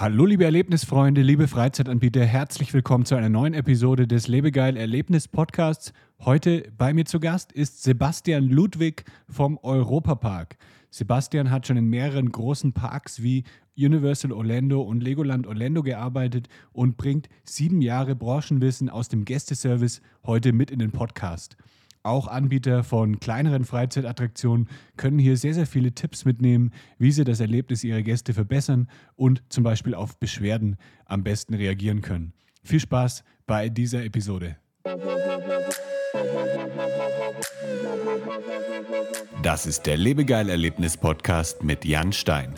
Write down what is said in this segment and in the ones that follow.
Hallo liebe Erlebnisfreunde, liebe Freizeitanbieter, herzlich willkommen zu einer neuen Episode des Lebegeil Erlebnis Podcasts. Heute bei mir zu Gast ist Sebastian Ludwig vom Europapark. Sebastian hat schon in mehreren großen Parks wie Universal Orlando und Legoland Orlando gearbeitet und bringt sieben Jahre Branchenwissen aus dem Gästeservice heute mit in den Podcast. Auch Anbieter von kleineren Freizeitattraktionen können hier sehr, sehr viele Tipps mitnehmen, wie sie das Erlebnis ihrer Gäste verbessern und zum Beispiel auf Beschwerden am besten reagieren können. Viel Spaß bei dieser Episode. Das ist der Lebegeil-Erlebnis-Podcast mit Jan Stein.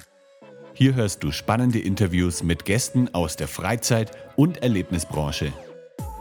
Hier hörst du spannende Interviews mit Gästen aus der Freizeit- und Erlebnisbranche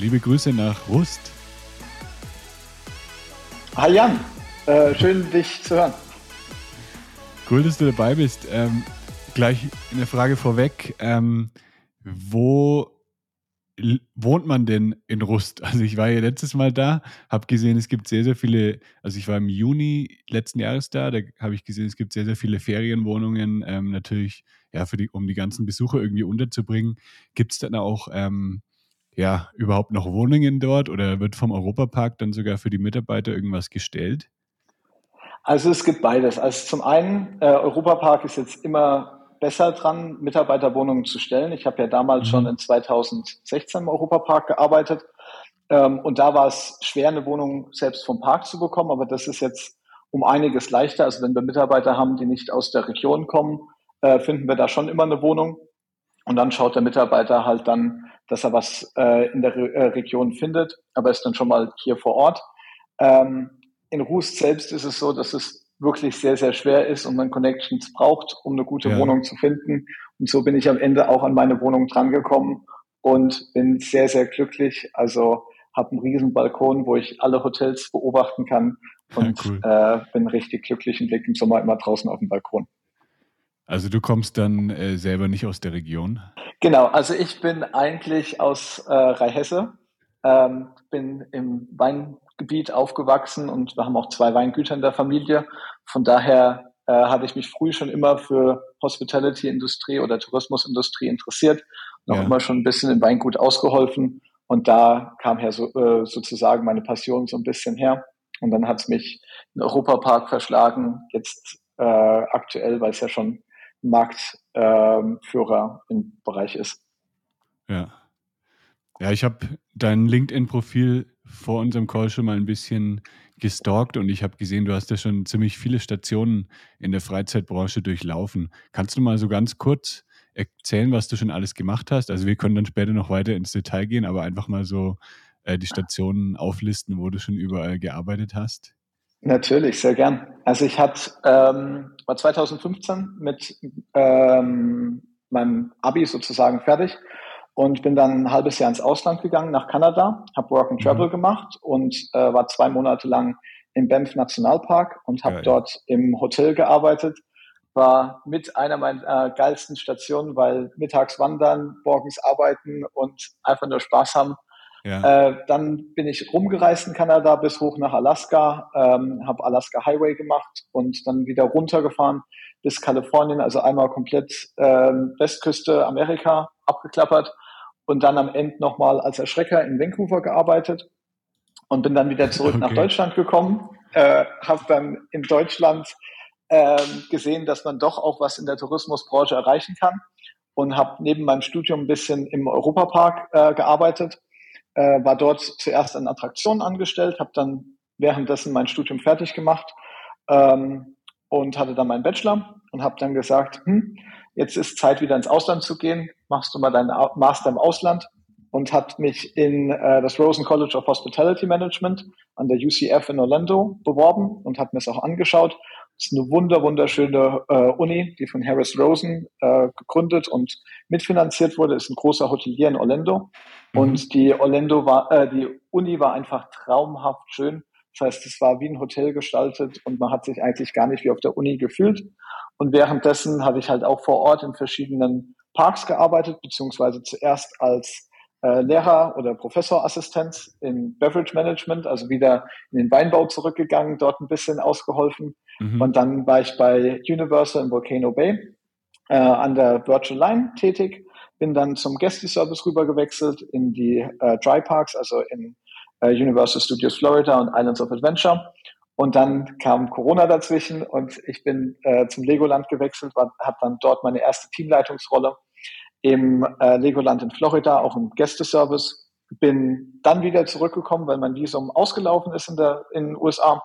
Liebe Grüße nach Rust. Hi Jan, äh, schön dich zu hören. Cool, dass du dabei bist. Ähm, gleich eine Frage vorweg. Ähm, wo wohnt man denn in Rust? Also ich war ja letztes Mal da, habe gesehen, es gibt sehr, sehr viele, also ich war im Juni letzten Jahres da, da habe ich gesehen, es gibt sehr, sehr viele Ferienwohnungen, ähm, natürlich, ja, für die, um die ganzen Besucher irgendwie unterzubringen. Gibt es dann auch ähm, ja, überhaupt noch Wohnungen dort oder wird vom Europapark dann sogar für die Mitarbeiter irgendwas gestellt? Also es gibt beides. Also zum einen, äh, Europapark ist jetzt immer besser dran, Mitarbeiterwohnungen zu stellen. Ich habe ja damals mhm. schon in 2016 im Europapark gearbeitet. Ähm, und da war es schwer, eine Wohnung selbst vom Park zu bekommen, aber das ist jetzt um einiges leichter. Also wenn wir Mitarbeiter haben, die nicht aus der Region kommen, äh, finden wir da schon immer eine Wohnung. Und dann schaut der Mitarbeiter halt dann, dass er was äh, in der Re äh, Region findet, aber ist dann schon mal hier vor Ort. Ähm, in Rust selbst ist es so, dass es wirklich sehr, sehr schwer ist und man Connections braucht, um eine gute ja. Wohnung zu finden. Und so bin ich am Ende auch an meine Wohnung drangekommen und bin sehr, sehr glücklich. Also habe einen riesen Balkon, wo ich alle Hotels beobachten kann und ja, cool. äh, bin richtig glücklich und blicke im Sommer immer draußen auf den Balkon. Also du kommst dann äh, selber nicht aus der Region? Genau, also ich bin eigentlich aus äh, Rheinhesse, ähm, bin im Weingebiet aufgewachsen und wir haben auch zwei Weingüter in der Familie. Von daher äh, hatte ich mich früh schon immer für Hospitality-Industrie oder Tourismusindustrie interessiert und auch immer schon ein bisschen im Weingut ausgeholfen. Und da kam her so, äh, sozusagen meine Passion so ein bisschen her. Und dann hat es mich in Europapark verschlagen, jetzt äh, aktuell, weil es ja schon Marktführer im Bereich ist. Ja. Ja, ich habe dein LinkedIn-Profil vor unserem Call schon mal ein bisschen gestalkt und ich habe gesehen, du hast ja schon ziemlich viele Stationen in der Freizeitbranche durchlaufen. Kannst du mal so ganz kurz erzählen, was du schon alles gemacht hast? Also wir können dann später noch weiter ins Detail gehen, aber einfach mal so äh, die Stationen auflisten, wo du schon überall gearbeitet hast. Natürlich, sehr gern. Also ich hatte, ähm, war 2015 mit ähm, meinem Abi sozusagen fertig und bin dann ein halbes Jahr ins Ausland gegangen, nach Kanada, habe Work and Travel mhm. gemacht und äh, war zwei Monate lang im Banff Nationalpark und habe dort im Hotel gearbeitet. War mit einer meiner äh, geilsten Stationen, weil mittags wandern, morgens arbeiten und einfach nur Spaß haben ja. Äh, dann bin ich rumgereist in Kanada bis hoch nach Alaska, ähm, habe Alaska Highway gemacht und dann wieder runtergefahren bis Kalifornien, also einmal komplett ähm, Westküste Amerika abgeklappert und dann am Ende nochmal als Erschrecker in Vancouver gearbeitet und bin dann wieder zurück okay. nach Deutschland gekommen, äh, habe dann in Deutschland äh, gesehen, dass man doch auch was in der Tourismusbranche erreichen kann und habe neben meinem Studium ein bisschen im Europapark äh, gearbeitet äh, war dort zuerst an Attraktionen angestellt, habe dann währenddessen mein Studium fertig gemacht ähm, und hatte dann meinen Bachelor und habe dann gesagt, hm, jetzt ist Zeit wieder ins Ausland zu gehen, machst du mal deinen Master im Ausland und hat mich in äh, das Rosen College of Hospitality Management an der UCF in Orlando beworben und hat mir es auch angeschaut. Ist eine wunder, wunderschöne äh, Uni, die von Harris Rosen äh, gegründet und mitfinanziert wurde. Ist ein großer Hotelier in Orlando. Mhm. Und die Orlando war, äh, die Uni war einfach traumhaft schön. Das heißt, es war wie ein Hotel gestaltet und man hat sich eigentlich gar nicht wie auf der Uni gefühlt. Und währenddessen habe ich halt auch vor Ort in verschiedenen Parks gearbeitet, beziehungsweise zuerst als äh, Lehrer oder Professorassistent in Beverage Management, also wieder in den Weinbau zurückgegangen, dort ein bisschen ausgeholfen. Mhm. Und dann war ich bei Universal in Volcano Bay äh, an der Virtual Line tätig, bin dann zum Guest Service rüber gewechselt in die äh, Dry Parks, also in äh, Universal Studios Florida und Islands of Adventure. Und dann kam Corona dazwischen und ich bin äh, zum Legoland gewechselt, habe dann dort meine erste Teamleitungsrolle im äh, Legoland in Florida, auch im Gästeservice. Bin dann wieder zurückgekommen, weil mein Visum ausgelaufen ist in, der, in den USA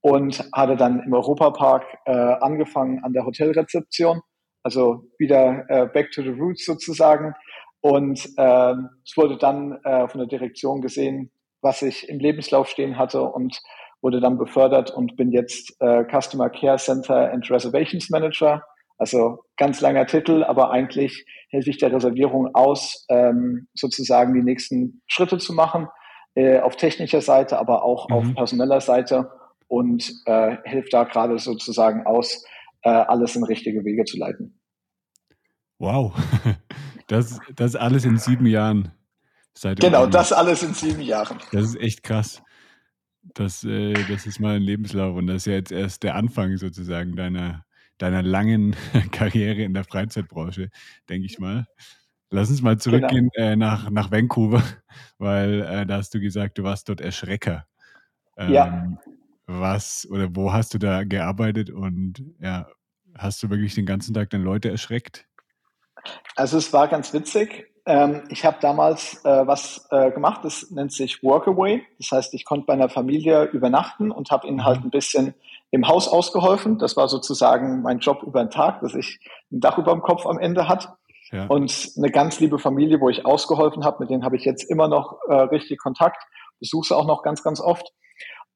und hatte dann im Europapark äh, angefangen an der Hotelrezeption, also wieder äh, back to the roots sozusagen. Und äh, es wurde dann äh, von der Direktion gesehen, was ich im Lebenslauf stehen hatte und wurde dann befördert und bin jetzt äh, Customer Care Center and Reservations Manager. Also ganz langer Titel, aber eigentlich helfe ich der Reservierung aus, ähm, sozusagen die nächsten Schritte zu machen, äh, auf technischer Seite, aber auch mhm. auf personeller Seite und äh, hilft da gerade sozusagen aus, äh, alles in richtige Wege zu leiten. Wow, das, das alles in sieben Jahren. Seit genau, das alles in sieben Jahren. Das ist echt krass. Das, äh, das ist mal ein Lebenslauf und das ist ja jetzt erst der Anfang sozusagen deiner, deiner langen Karriere in der Freizeitbranche, denke ich mal. Lass uns mal zurückgehen genau. äh, nach, nach Vancouver, weil äh, da hast du gesagt, du warst dort Erschrecker. Ähm, ja. Was oder wo hast du da gearbeitet und ja, hast du wirklich den ganzen Tag dann Leute erschreckt? Also es war ganz witzig. Ähm, ich habe damals äh, was äh, gemacht, das nennt sich Workaway. Das heißt, ich konnte bei einer Familie übernachten und habe ihnen halt mhm. ein bisschen im Haus ausgeholfen. Das war sozusagen mein Job über den Tag, dass ich ein Dach über dem Kopf am Ende hat. Ja. Und eine ganz liebe Familie, wo ich ausgeholfen habe, mit denen habe ich jetzt immer noch äh, richtig Kontakt, besuche sie auch noch ganz, ganz oft.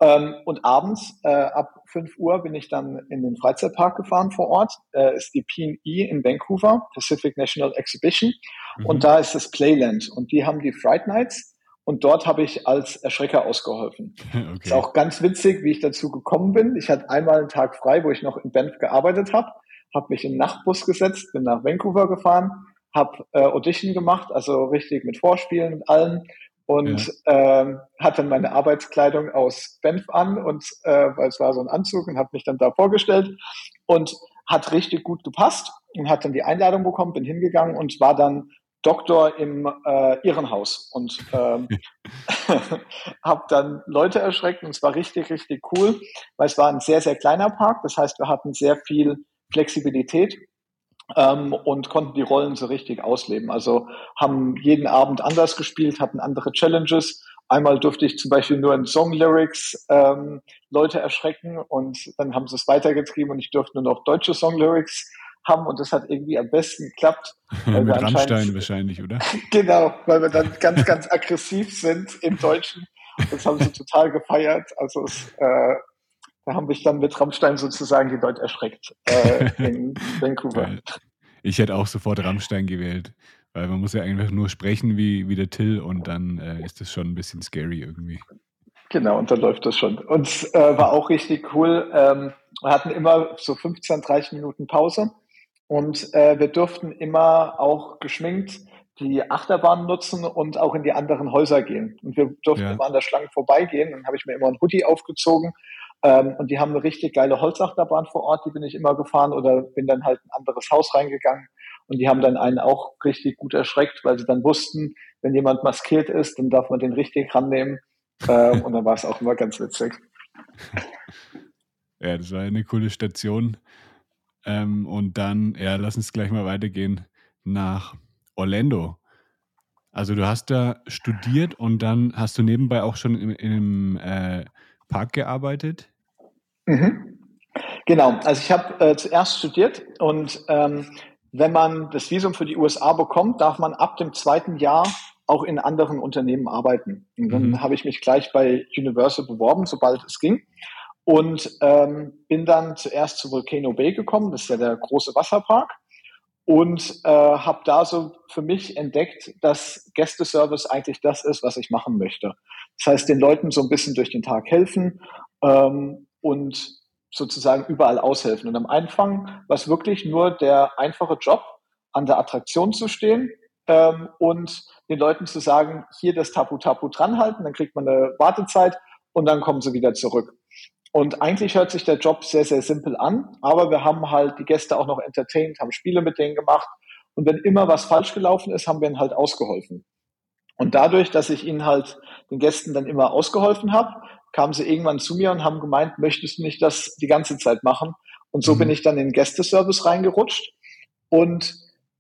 Ähm, und abends äh, ab 5 Uhr bin ich dann in den Freizeitpark gefahren vor Ort. Äh, ist die PE in Vancouver, Pacific National Exhibition. Mhm. Und da ist das Playland. Und die haben die Fright Nights. Und dort habe ich als Erschrecker ausgeholfen. Okay. Ist auch ganz witzig, wie ich dazu gekommen bin. Ich hatte einmal einen Tag frei, wo ich noch in Banff gearbeitet habe, habe mich in den Nachtbus gesetzt, bin nach Vancouver gefahren, habe äh, Audition gemacht, also richtig mit Vorspielen und allem und ja. ähm, hatte meine Arbeitskleidung aus Benf an und äh, weil es war so ein Anzug und habe mich dann da vorgestellt und hat richtig gut gepasst und hat dann die Einladung bekommen, bin hingegangen und war dann Doktor im äh, Irrenhaus und ähm, habe dann Leute erschreckt und es war richtig, richtig cool, weil es war ein sehr, sehr kleiner Park. Das heißt, wir hatten sehr viel Flexibilität ähm, und konnten die Rollen so richtig ausleben. Also haben jeden Abend anders gespielt, hatten andere Challenges. Einmal durfte ich zum Beispiel nur in Song-Lyrics ähm, Leute erschrecken und dann haben sie es weitergetrieben und ich durfte nur noch deutsche Song-Lyrics haben und das hat irgendwie am besten geklappt. Mit Rammstein wahrscheinlich, oder? genau, weil wir dann ganz, ganz aggressiv sind im Deutschen. Das haben sie total gefeiert. Also es, äh, da haben mich dann mit Rammstein sozusagen die Leute erschreckt äh, in Vancouver. Ich hätte auch sofort Rammstein gewählt, weil man muss ja einfach nur sprechen wie, wie der Till und dann äh, ist das schon ein bisschen scary irgendwie. Genau, und dann läuft das schon. Und äh, war auch richtig cool. Ähm, wir hatten immer so 15, 30 Minuten Pause und äh, wir durften immer auch geschminkt die Achterbahn nutzen und auch in die anderen Häuser gehen. Und wir durften ja. immer an der Schlange vorbeigehen. Dann habe ich mir immer ein Hoodie aufgezogen ähm, und die haben eine richtig geile Holzachterbahn vor Ort, die bin ich immer gefahren oder bin dann halt in ein anderes Haus reingegangen. Und die haben dann einen auch richtig gut erschreckt, weil sie dann wussten, wenn jemand maskiert ist, dann darf man den richtig rannehmen. Ähm, und dann war es auch immer ganz witzig. Ja, das war eine coole Station. Ähm, und dann, ja, lass uns gleich mal weitergehen nach Orlando. Also du hast da studiert und dann hast du nebenbei auch schon im, im äh, Park gearbeitet? Mhm. Genau, also ich habe äh, zuerst studiert und ähm, wenn man das Visum für die USA bekommt, darf man ab dem zweiten Jahr auch in anderen Unternehmen arbeiten. Und dann mhm. habe ich mich gleich bei Universal beworben, sobald es ging. Und ähm, bin dann zuerst zu Volcano Bay gekommen, das ist ja der große Wasserpark und äh, habe da so für mich entdeckt, dass Gästeservice eigentlich das ist, was ich machen möchte. Das heißt, den Leuten so ein bisschen durch den Tag helfen ähm, und sozusagen überall aushelfen. Und am Anfang war es wirklich nur der einfache Job, an der Attraktion zu stehen ähm, und den Leuten zu sagen, hier das Tapu Tapu dranhalten, dann kriegt man eine Wartezeit und dann kommen sie wieder zurück. Und eigentlich hört sich der Job sehr, sehr simpel an, aber wir haben halt die Gäste auch noch entertained, haben Spiele mit denen gemacht. Und wenn immer was falsch gelaufen ist, haben wir ihnen halt ausgeholfen. Und dadurch, dass ich ihnen halt den Gästen dann immer ausgeholfen habe, kamen sie irgendwann zu mir und haben gemeint, möchtest du nicht das die ganze Zeit machen? Und so mhm. bin ich dann in den Gästeservice reingerutscht. Und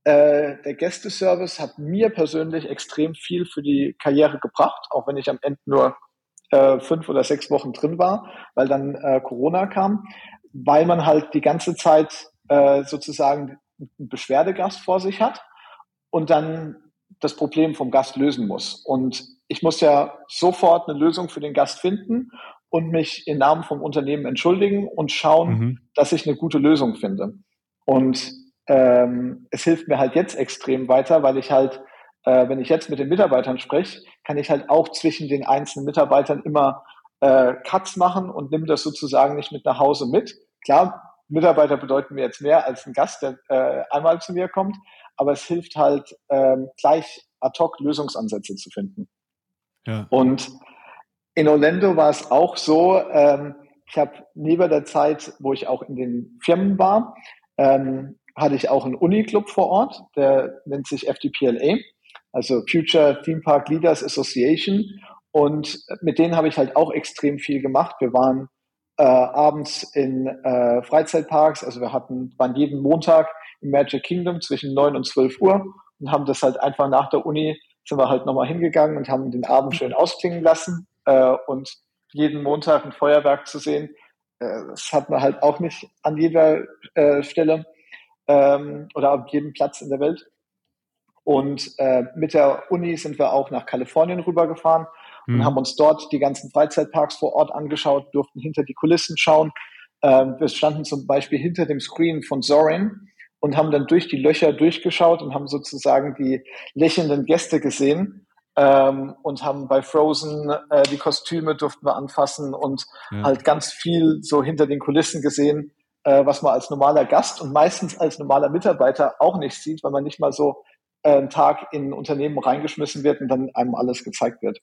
äh, der Gästeservice hat mir persönlich extrem viel für die Karriere gebracht, auch wenn ich am Ende nur äh, fünf oder sechs Wochen drin war, weil dann äh, Corona kam, weil man halt die ganze Zeit äh, sozusagen einen Beschwerdegast vor sich hat und dann das Problem vom Gast lösen muss. Und ich muss ja sofort eine Lösung für den Gast finden und mich im Namen vom Unternehmen entschuldigen und schauen, mhm. dass ich eine gute Lösung finde. Und ähm, es hilft mir halt jetzt extrem weiter, weil ich halt äh, wenn ich jetzt mit den Mitarbeitern spreche, kann ich halt auch zwischen den einzelnen Mitarbeitern immer äh, Cuts machen und nimm das sozusagen nicht mit nach Hause mit. Klar, Mitarbeiter bedeuten mir jetzt mehr als ein Gast, der äh, einmal zu mir kommt, aber es hilft halt ähm, gleich ad hoc Lösungsansätze zu finden. Ja. Und in Orlando war es auch so, ähm, ich habe neben der Zeit, wo ich auch in den Firmen war, ähm, hatte ich auch einen Uniclub vor Ort, der nennt sich FDPLA also Future Theme Park Leaders Association. Und mit denen habe ich halt auch extrem viel gemacht. Wir waren äh, abends in äh, Freizeitparks, also wir hatten, waren jeden Montag im Magic Kingdom zwischen 9 und 12 Uhr und haben das halt einfach nach der Uni, sind wir halt nochmal hingegangen und haben den Abend schön ausklingen lassen äh, und jeden Montag ein Feuerwerk zu sehen, äh, das hat man halt auch nicht an jeder äh, Stelle ähm, oder auf jedem Platz in der Welt. Und äh, mit der Uni sind wir auch nach Kalifornien rübergefahren mhm. und haben uns dort die ganzen Freizeitparks vor Ort angeschaut, durften hinter die Kulissen schauen. Äh, wir standen zum Beispiel hinter dem Screen von Zorin und haben dann durch die Löcher durchgeschaut und haben sozusagen die lächelnden Gäste gesehen ähm, und haben bei Frozen äh, die Kostüme durften wir anfassen und ja. halt ganz viel so hinter den Kulissen gesehen, äh, was man als normaler Gast und meistens als normaler Mitarbeiter auch nicht sieht, weil man nicht mal so äh, Tag in Unternehmen reingeschmissen wird und dann einem alles gezeigt wird.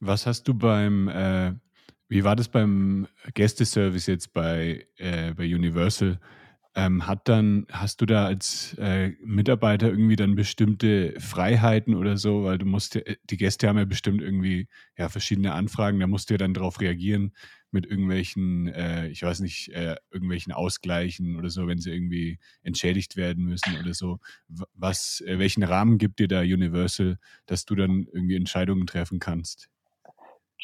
Was hast du beim, äh, wie war das beim Gästeservice jetzt bei, äh, bei Universal? Ähm, hat dann, hast du da als äh, Mitarbeiter irgendwie dann bestimmte Freiheiten oder so, weil du musst, äh, die Gäste haben ja bestimmt irgendwie ja verschiedene Anfragen, da musst du ja dann darauf reagieren mit irgendwelchen, äh, ich weiß nicht, äh, irgendwelchen Ausgleichen oder so, wenn sie irgendwie entschädigt werden müssen oder so. Was, äh, welchen Rahmen gibt dir da Universal, dass du dann irgendwie Entscheidungen treffen kannst?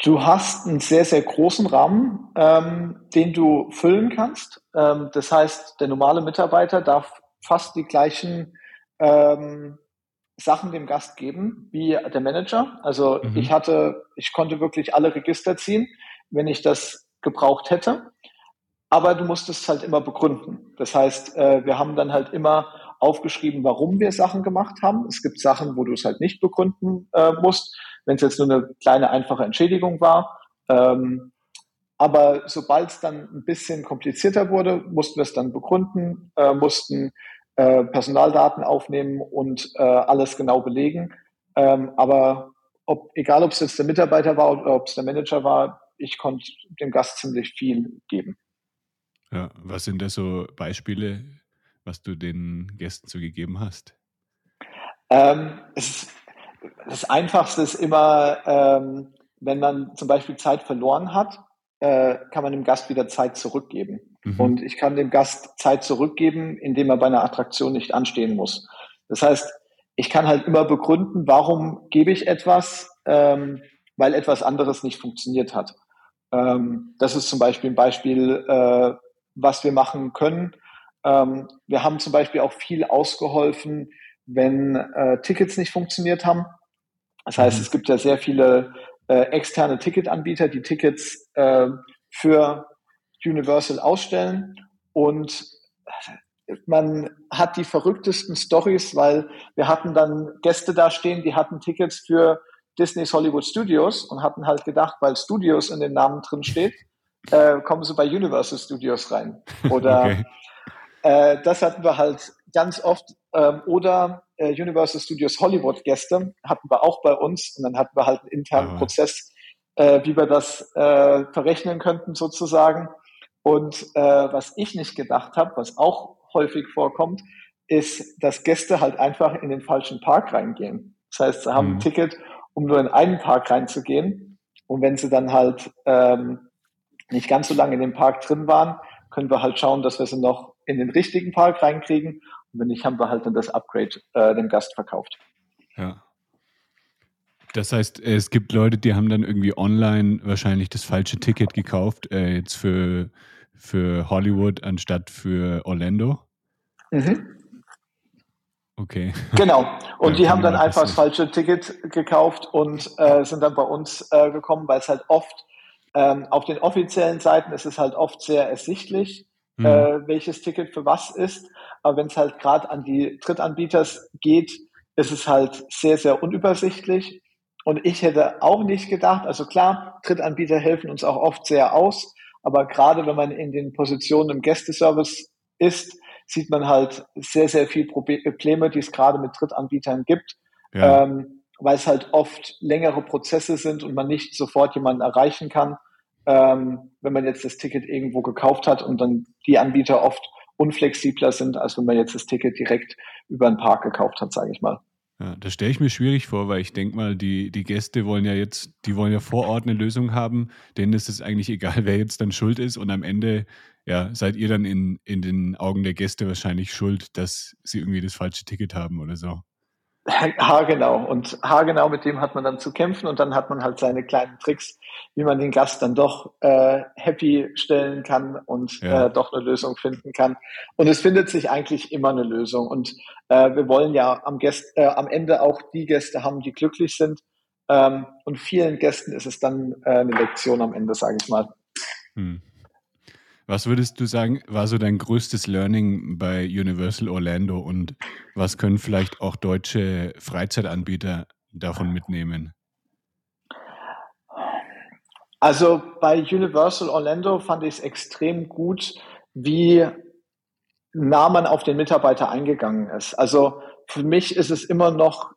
Du hast einen sehr, sehr großen Rahmen, ähm, den du füllen kannst. Ähm, das heißt, der normale Mitarbeiter darf fast die gleichen ähm, Sachen dem Gast geben wie der Manager. Also mhm. ich hatte, ich konnte wirklich alle Register ziehen, wenn ich das gebraucht hätte. Aber du musst es halt immer begründen. Das heißt, äh, wir haben dann halt immer aufgeschrieben, warum wir Sachen gemacht haben. Es gibt Sachen, wo du es halt nicht begründen äh, musst, wenn es jetzt nur eine kleine einfache Entschädigung war. Ähm, aber sobald es dann ein bisschen komplizierter wurde, mussten wir es dann begründen, äh, mussten äh, Personaldaten aufnehmen und äh, alles genau belegen. Ähm, aber ob, egal, ob es jetzt der Mitarbeiter war oder ob es der Manager war, ich konnte dem Gast ziemlich viel geben. Ja, was sind da so Beispiele, was du den Gästen so gegeben hast? Ähm, ist, das Einfachste ist immer, ähm, wenn man zum Beispiel Zeit verloren hat, äh, kann man dem Gast wieder Zeit zurückgeben. Mhm. Und ich kann dem Gast Zeit zurückgeben, indem er bei einer Attraktion nicht anstehen muss. Das heißt, ich kann halt immer begründen, warum gebe ich etwas, ähm, weil etwas anderes nicht funktioniert hat. Ähm, das ist zum Beispiel ein Beispiel, äh, was wir machen können. Ähm, wir haben zum Beispiel auch viel ausgeholfen, wenn äh, Tickets nicht funktioniert haben. Das heißt, mhm. es gibt ja sehr viele äh, externe Ticketanbieter, die Tickets äh, für Universal ausstellen und man hat die verrücktesten Stories, weil wir hatten dann Gäste da stehen, die hatten Tickets für Disney's Hollywood Studios und hatten halt gedacht, weil Studios in dem Namen drin steht, äh, kommen sie bei Universal Studios rein. Oder okay. Äh, das hatten wir halt ganz oft. Ähm, oder äh, Universal Studios Hollywood Gäste hatten wir auch bei uns und dann hatten wir halt einen internen Aha. Prozess, äh, wie wir das äh, verrechnen könnten sozusagen. Und äh, was ich nicht gedacht habe, was auch häufig vorkommt, ist, dass Gäste halt einfach in den falschen Park reingehen. Das heißt, sie haben mhm. ein Ticket, um nur in einen Park reinzugehen. Und wenn sie dann halt ähm, nicht ganz so lange in dem Park drin waren, können wir halt schauen, dass wir sie noch in den richtigen Park reinkriegen. Und wenn nicht, haben wir halt dann das Upgrade äh, dem Gast verkauft. Ja. Das heißt, es gibt Leute, die haben dann irgendwie online wahrscheinlich das falsche Ticket gekauft, äh, jetzt für, für Hollywood anstatt für Orlando. Mhm. Okay. Genau. Und ja, die haben dann einfach das falsche Ticket gekauft und äh, sind dann bei uns äh, gekommen, weil es halt oft ähm, auf den offiziellen Seiten ist es halt oft sehr ersichtlich, mhm. äh, welches Ticket für was ist. Aber wenn es halt gerade an die Drittanbieter geht, ist es halt sehr, sehr unübersichtlich. Und ich hätte auch nicht gedacht, also klar, Drittanbieter helfen uns auch oft sehr aus, aber gerade wenn man in den Positionen im Gästeservice ist, sieht man halt sehr, sehr viel Probleme, die es gerade mit Drittanbietern gibt, ja. ähm, weil es halt oft längere Prozesse sind und man nicht sofort jemanden erreichen kann, ähm, wenn man jetzt das Ticket irgendwo gekauft hat und dann die Anbieter oft unflexibler sind, als wenn man jetzt das Ticket direkt über einen Park gekauft hat, sage ich mal. Ja, das stelle ich mir schwierig vor, weil ich denke mal, die, die Gäste wollen ja jetzt, die wollen ja vor Ort eine Lösung haben, denen ist es eigentlich egal, wer jetzt dann schuld ist und am Ende ja, seid ihr dann in, in den Augen der Gäste wahrscheinlich schuld, dass sie irgendwie das falsche Ticket haben oder so. Haargenau. Und haargenau mit dem hat man dann zu kämpfen und dann hat man halt seine kleinen Tricks, wie man den Gast dann doch äh, happy stellen kann und ja. äh, doch eine Lösung finden kann. Und es findet sich eigentlich immer eine Lösung. Und äh, wir wollen ja am, Gäst, äh, am Ende auch die Gäste haben, die glücklich sind. Ähm, und vielen Gästen ist es dann äh, eine Lektion am Ende, sage ich mal. Hm. Was würdest du sagen, war so dein größtes Learning bei Universal Orlando und was können vielleicht auch deutsche Freizeitanbieter davon mitnehmen? Also bei Universal Orlando fand ich es extrem gut, wie nah man auf den Mitarbeiter eingegangen ist. Also für mich ist es immer noch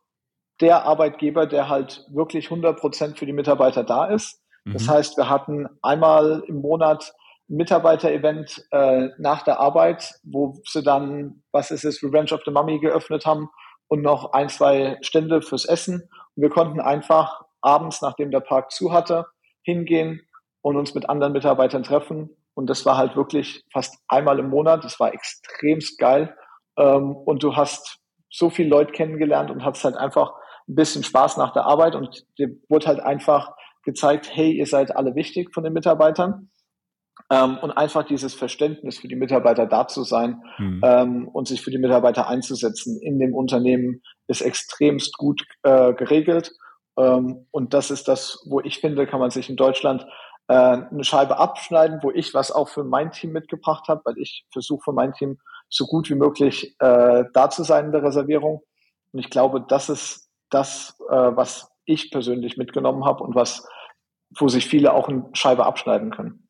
der Arbeitgeber, der halt wirklich 100 Prozent für die Mitarbeiter da ist. Das mhm. heißt, wir hatten einmal im Monat Mitarbeiter-Event äh, nach der Arbeit, wo sie dann, was ist es, Revenge of the Mummy geöffnet haben und noch ein, zwei Stände fürs Essen. Und wir konnten einfach abends, nachdem der Park zu hatte, hingehen und uns mit anderen Mitarbeitern treffen. Und das war halt wirklich fast einmal im Monat. Das war extremst geil. Ähm, und du hast so viele Leute kennengelernt und hattest halt einfach ein bisschen Spaß nach der Arbeit und dir wurde halt einfach gezeigt, hey, ihr seid alle wichtig von den Mitarbeitern ähm, und einfach dieses Verständnis für die Mitarbeiter da zu sein mhm. ähm, und sich für die Mitarbeiter einzusetzen in dem Unternehmen ist extremst gut äh, geregelt. Ähm, und das ist das, wo ich finde, kann man sich in Deutschland äh, eine Scheibe abschneiden, wo ich was auch für mein Team mitgebracht habe, weil ich versuche für mein Team so gut wie möglich äh, da zu sein in der Reservierung. Und ich glaube, das ist das, äh, was ich persönlich mitgenommen habe und was, wo sich viele auch eine Scheibe abschneiden können.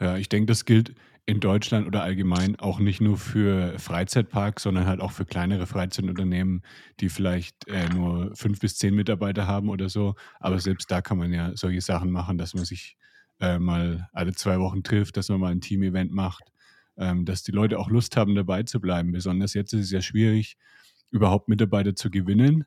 Ja, ich denke, das gilt in Deutschland oder allgemein auch nicht nur für Freizeitparks, sondern halt auch für kleinere Freizeitunternehmen, die vielleicht äh, nur fünf bis zehn Mitarbeiter haben oder so. Aber selbst da kann man ja solche Sachen machen, dass man sich äh, mal alle zwei Wochen trifft, dass man mal ein Team-Event macht, ähm, dass die Leute auch Lust haben, dabei zu bleiben. Besonders jetzt ist es ja schwierig, überhaupt Mitarbeiter zu gewinnen.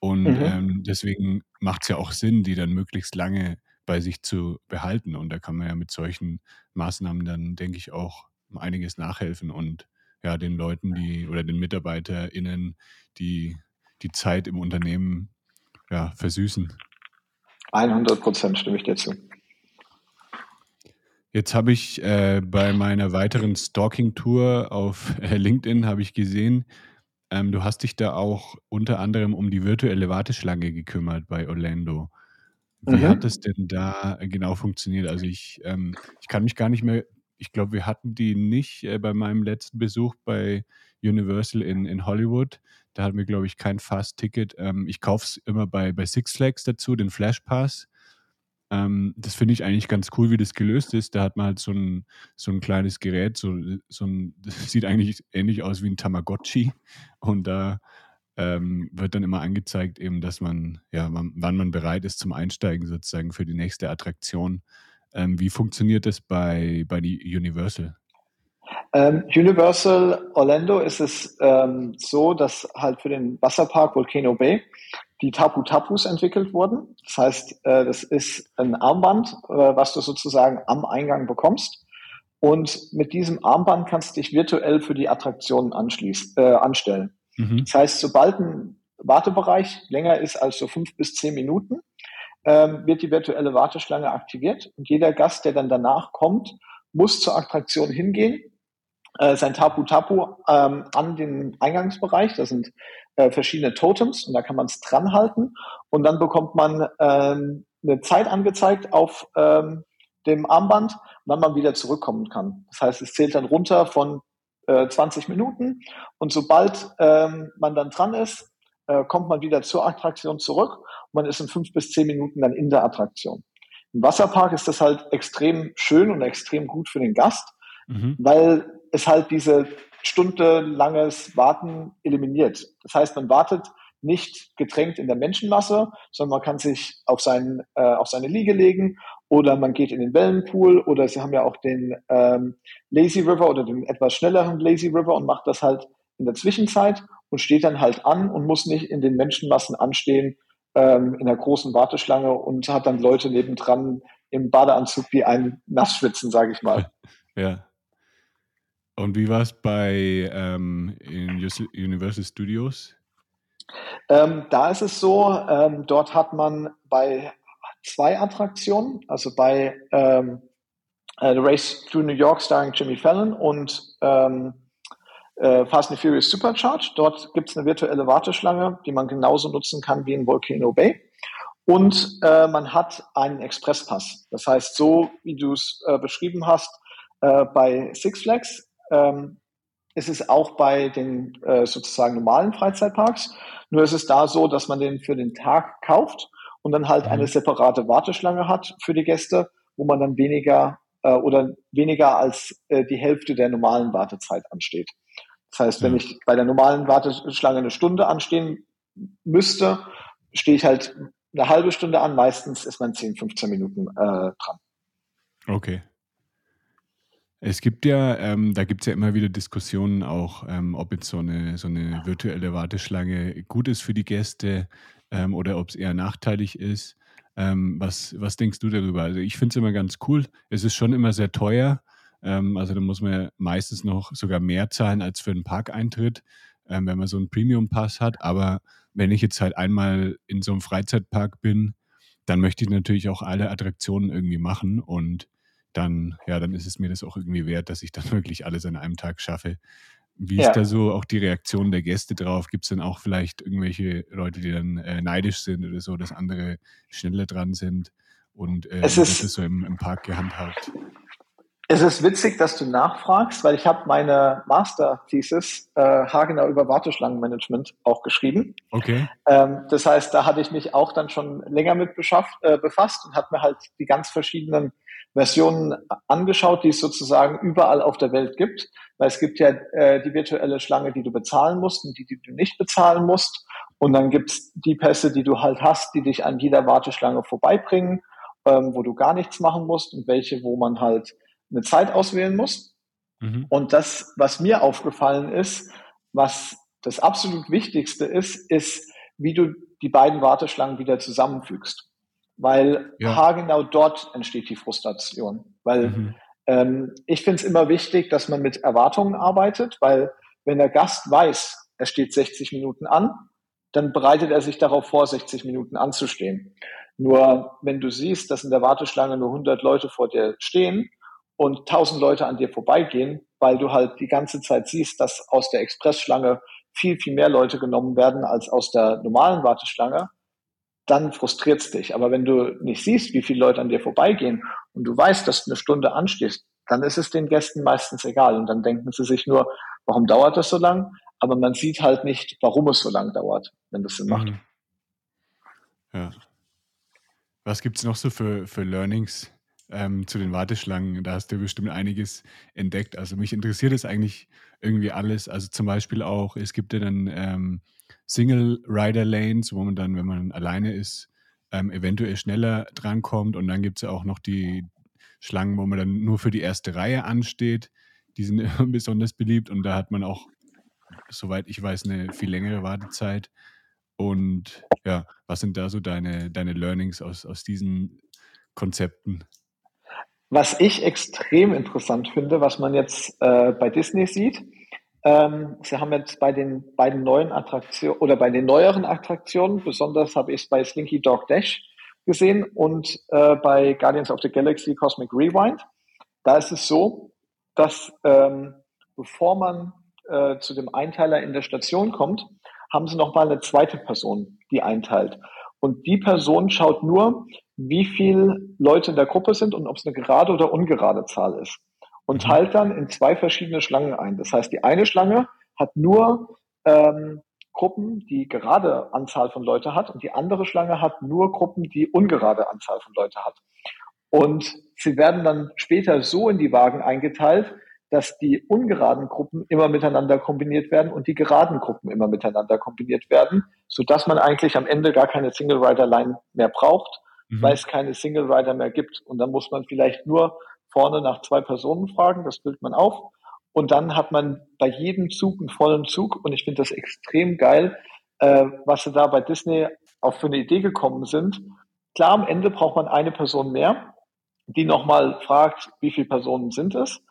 Und mhm. ähm, deswegen macht es ja auch Sinn, die dann möglichst lange bei sich zu behalten. Und da kann man ja mit solchen Maßnahmen dann, denke ich, auch einiges nachhelfen und ja, den Leuten, die oder den MitarbeiterInnen, die die Zeit im Unternehmen ja, versüßen. 100 Prozent stimme ich dir zu. Jetzt habe ich äh, bei meiner weiteren Stalking-Tour auf äh, LinkedIn habe ich gesehen, ähm, du hast dich da auch unter anderem um die virtuelle Warteschlange gekümmert bei Orlando. Wie mhm. hat es denn da genau funktioniert? Also ich, ähm, ich kann mich gar nicht mehr, ich glaube, wir hatten die nicht äh, bei meinem letzten Besuch bei Universal in, in Hollywood. Da hatten wir, glaube ich, kein Fast-Ticket. Ähm, ich kaufe es immer bei, bei Six Flags dazu, den Flash Pass. Ähm, das finde ich eigentlich ganz cool, wie das gelöst ist. Da hat man halt so ein, so ein kleines Gerät, so, so ein, das sieht eigentlich ähnlich aus wie ein Tamagotchi. Und da ähm, wird dann immer angezeigt, eben, dass man, ja, wann, wann, man bereit ist zum Einsteigen sozusagen für die nächste Attraktion. Ähm, wie funktioniert das bei, bei Universal? Ähm, Universal Orlando ist es ähm, so, dass halt für den Wasserpark Volcano Bay die Tapu Tapus entwickelt wurden. Das heißt, äh, das ist ein Armband, äh, was du sozusagen am Eingang bekommst. Und mit diesem Armband kannst du dich virtuell für die Attraktionen äh, anstellen. Mhm. Das heißt, sobald ein Wartebereich länger ist als so fünf bis zehn Minuten, ähm, wird die virtuelle Warteschlange aktiviert und jeder Gast, der dann danach kommt, muss zur Attraktion hingehen, äh, sein Tapu Tapu ähm, an den Eingangsbereich. Das sind äh, verschiedene Totems und da kann man es dran halten und dann bekommt man ähm, eine Zeit angezeigt auf ähm, dem Armband, wann man wieder zurückkommen kann. Das heißt, es zählt dann runter von äh, 20 Minuten und sobald ähm, man dann dran ist, äh, kommt man wieder zur Attraktion zurück und man ist in fünf bis zehn Minuten dann in der Attraktion. Im Wasserpark ist das halt extrem schön und extrem gut für den Gast, mhm. weil es halt diese stundenlanges Warten eliminiert. Das heißt, man wartet nicht gedrängt in der Menschenmasse, sondern man kann sich auf, sein, äh, auf seine Liege legen oder man geht in den Wellenpool oder sie haben ja auch den ähm, Lazy River oder den etwas schnelleren Lazy River und macht das halt in der Zwischenzeit und steht dann halt an und muss nicht in den Menschenmassen anstehen ähm, in der großen Warteschlange und hat dann Leute nebendran im Badeanzug, die einen nass schwitzen, sage ich mal. Ja. Und wie war es bei ähm, Universal Studios? Ähm, da ist es so, ähm, dort hat man bei zwei Attraktionen, also bei ähm, äh, The Race to New York starring Jimmy Fallon und ähm, äh, Fast and Furious Supercharged. Dort gibt es eine virtuelle Warteschlange, die man genauso nutzen kann wie in Volcano Bay. Und äh, man hat einen Expresspass. Das heißt, so wie du es äh, beschrieben hast, äh, bei Six Flags ähm, ist es auch bei den äh, sozusagen normalen Freizeitparks. Nur ist es da so, dass man den für den Tag kauft und dann halt eine mhm. separate Warteschlange hat für die Gäste, wo man dann weniger äh, oder weniger als äh, die Hälfte der normalen Wartezeit ansteht. Das heißt, wenn ich bei der normalen Warteschlange eine Stunde anstehen müsste, stehe ich halt eine halbe Stunde an. Meistens ist man 10, 15 Minuten äh, dran. Okay. Es gibt ja, ähm, da gibt es ja immer wieder Diskussionen auch, ähm, ob jetzt so eine, so eine virtuelle Warteschlange gut ist für die Gäste ähm, oder ob es eher nachteilig ist. Ähm, was, was denkst du darüber? Also ich finde es immer ganz cool. Es ist schon immer sehr teuer. Ähm, also da muss man meistens noch sogar mehr zahlen als für einen Parkeintritt, ähm, wenn man so einen Premium-Pass hat. Aber wenn ich jetzt halt einmal in so einem Freizeitpark bin, dann möchte ich natürlich auch alle Attraktionen irgendwie machen und dann, ja, dann ist es mir das auch irgendwie wert, dass ich dann wirklich alles an einem Tag schaffe. Wie ja. ist da so auch die Reaktion der Gäste drauf? Gibt es denn auch vielleicht irgendwelche Leute, die dann äh, neidisch sind oder so, dass andere schneller dran sind und äh, es ist, das so im, im Park gehandhabt? Es ist witzig, dass du nachfragst, weil ich habe meine Master-Thesis äh, haargenau über Warteschlangenmanagement auch geschrieben. Okay. Ähm, das heißt, da hatte ich mich auch dann schon länger mit beschafft, äh, befasst und habe mir halt die ganz verschiedenen Versionen angeschaut, die es sozusagen überall auf der Welt gibt. Weil es gibt ja äh, die virtuelle Schlange, die du bezahlen musst und die, die du nicht bezahlen musst. Und dann gibt's die Pässe, die du halt hast, die dich an jeder Warteschlange vorbeibringen, ähm, wo du gar nichts machen musst und welche, wo man halt eine Zeit auswählen muss. Mhm. Und das, was mir aufgefallen ist, was das absolut Wichtigste ist, ist, wie du die beiden Warteschlangen wieder zusammenfügst weil ja. haargenau dort entsteht die Frustration. Weil mhm. ähm, ich finde es immer wichtig, dass man mit Erwartungen arbeitet, weil wenn der Gast weiß, er steht 60 Minuten an, dann bereitet er sich darauf vor, 60 Minuten anzustehen. Nur wenn du siehst, dass in der Warteschlange nur 100 Leute vor dir stehen und 1000 Leute an dir vorbeigehen, weil du halt die ganze Zeit siehst, dass aus der Expressschlange viel, viel mehr Leute genommen werden als aus der normalen Warteschlange, dann frustriert es dich. Aber wenn du nicht siehst, wie viele Leute an dir vorbeigehen und du weißt, dass du eine Stunde anstehst, dann ist es den Gästen meistens egal. Und dann denken sie sich nur, warum dauert das so lang? Aber man sieht halt nicht, warum es so lang dauert, wenn das Sinn macht. Mhm. Ja. Was gibt es noch so für, für Learnings ähm, zu den Warteschlangen? Da hast du bestimmt einiges entdeckt. Also mich interessiert es eigentlich irgendwie alles. Also zum Beispiel auch, es gibt ja dann ähm, Single-Rider-Lanes, wo man dann, wenn man alleine ist, ähm, eventuell schneller drankommt. Und dann gibt es ja auch noch die Schlangen, wo man dann nur für die erste Reihe ansteht. Die sind besonders beliebt und da hat man auch, soweit ich weiß, eine viel längere Wartezeit. Und ja, was sind da so deine, deine Learnings aus, aus diesen Konzepten? Was ich extrem interessant finde, was man jetzt äh, bei Disney sieht, ähm, sie haben jetzt bei den beiden neuen Attraktionen oder bei den neueren Attraktionen, besonders habe ich es bei Slinky Dog Dash gesehen und äh, bei Guardians of the Galaxy Cosmic Rewind. Da ist es so, dass ähm, bevor man äh, zu dem Einteiler in der Station kommt, haben sie nochmal eine zweite Person, die einteilt. Und die Person schaut nur, wie viele Leute in der Gruppe sind und ob es eine gerade oder ungerade Zahl ist. Und teilt dann in zwei verschiedene Schlangen ein. Das heißt, die eine Schlange hat nur ähm, Gruppen, die gerade Anzahl von Leute hat und die andere Schlange hat nur Gruppen, die ungerade Anzahl von Leute hat. Und sie werden dann später so in die Wagen eingeteilt, dass die ungeraden Gruppen immer miteinander kombiniert werden und die geraden Gruppen immer miteinander kombiniert werden, so dass man eigentlich am Ende gar keine Single Rider Line mehr braucht, mhm. weil es keine Single Rider mehr gibt. Und dann muss man vielleicht nur vorne nach zwei Personen fragen, das bildet man auf. Und dann hat man bei jedem Zug einen vollen Zug. Und ich finde das extrem geil, äh, was sie da bei Disney auch für eine Idee gekommen sind. Klar, am Ende braucht man eine Person mehr, die nochmal fragt, wie viele Personen sind es.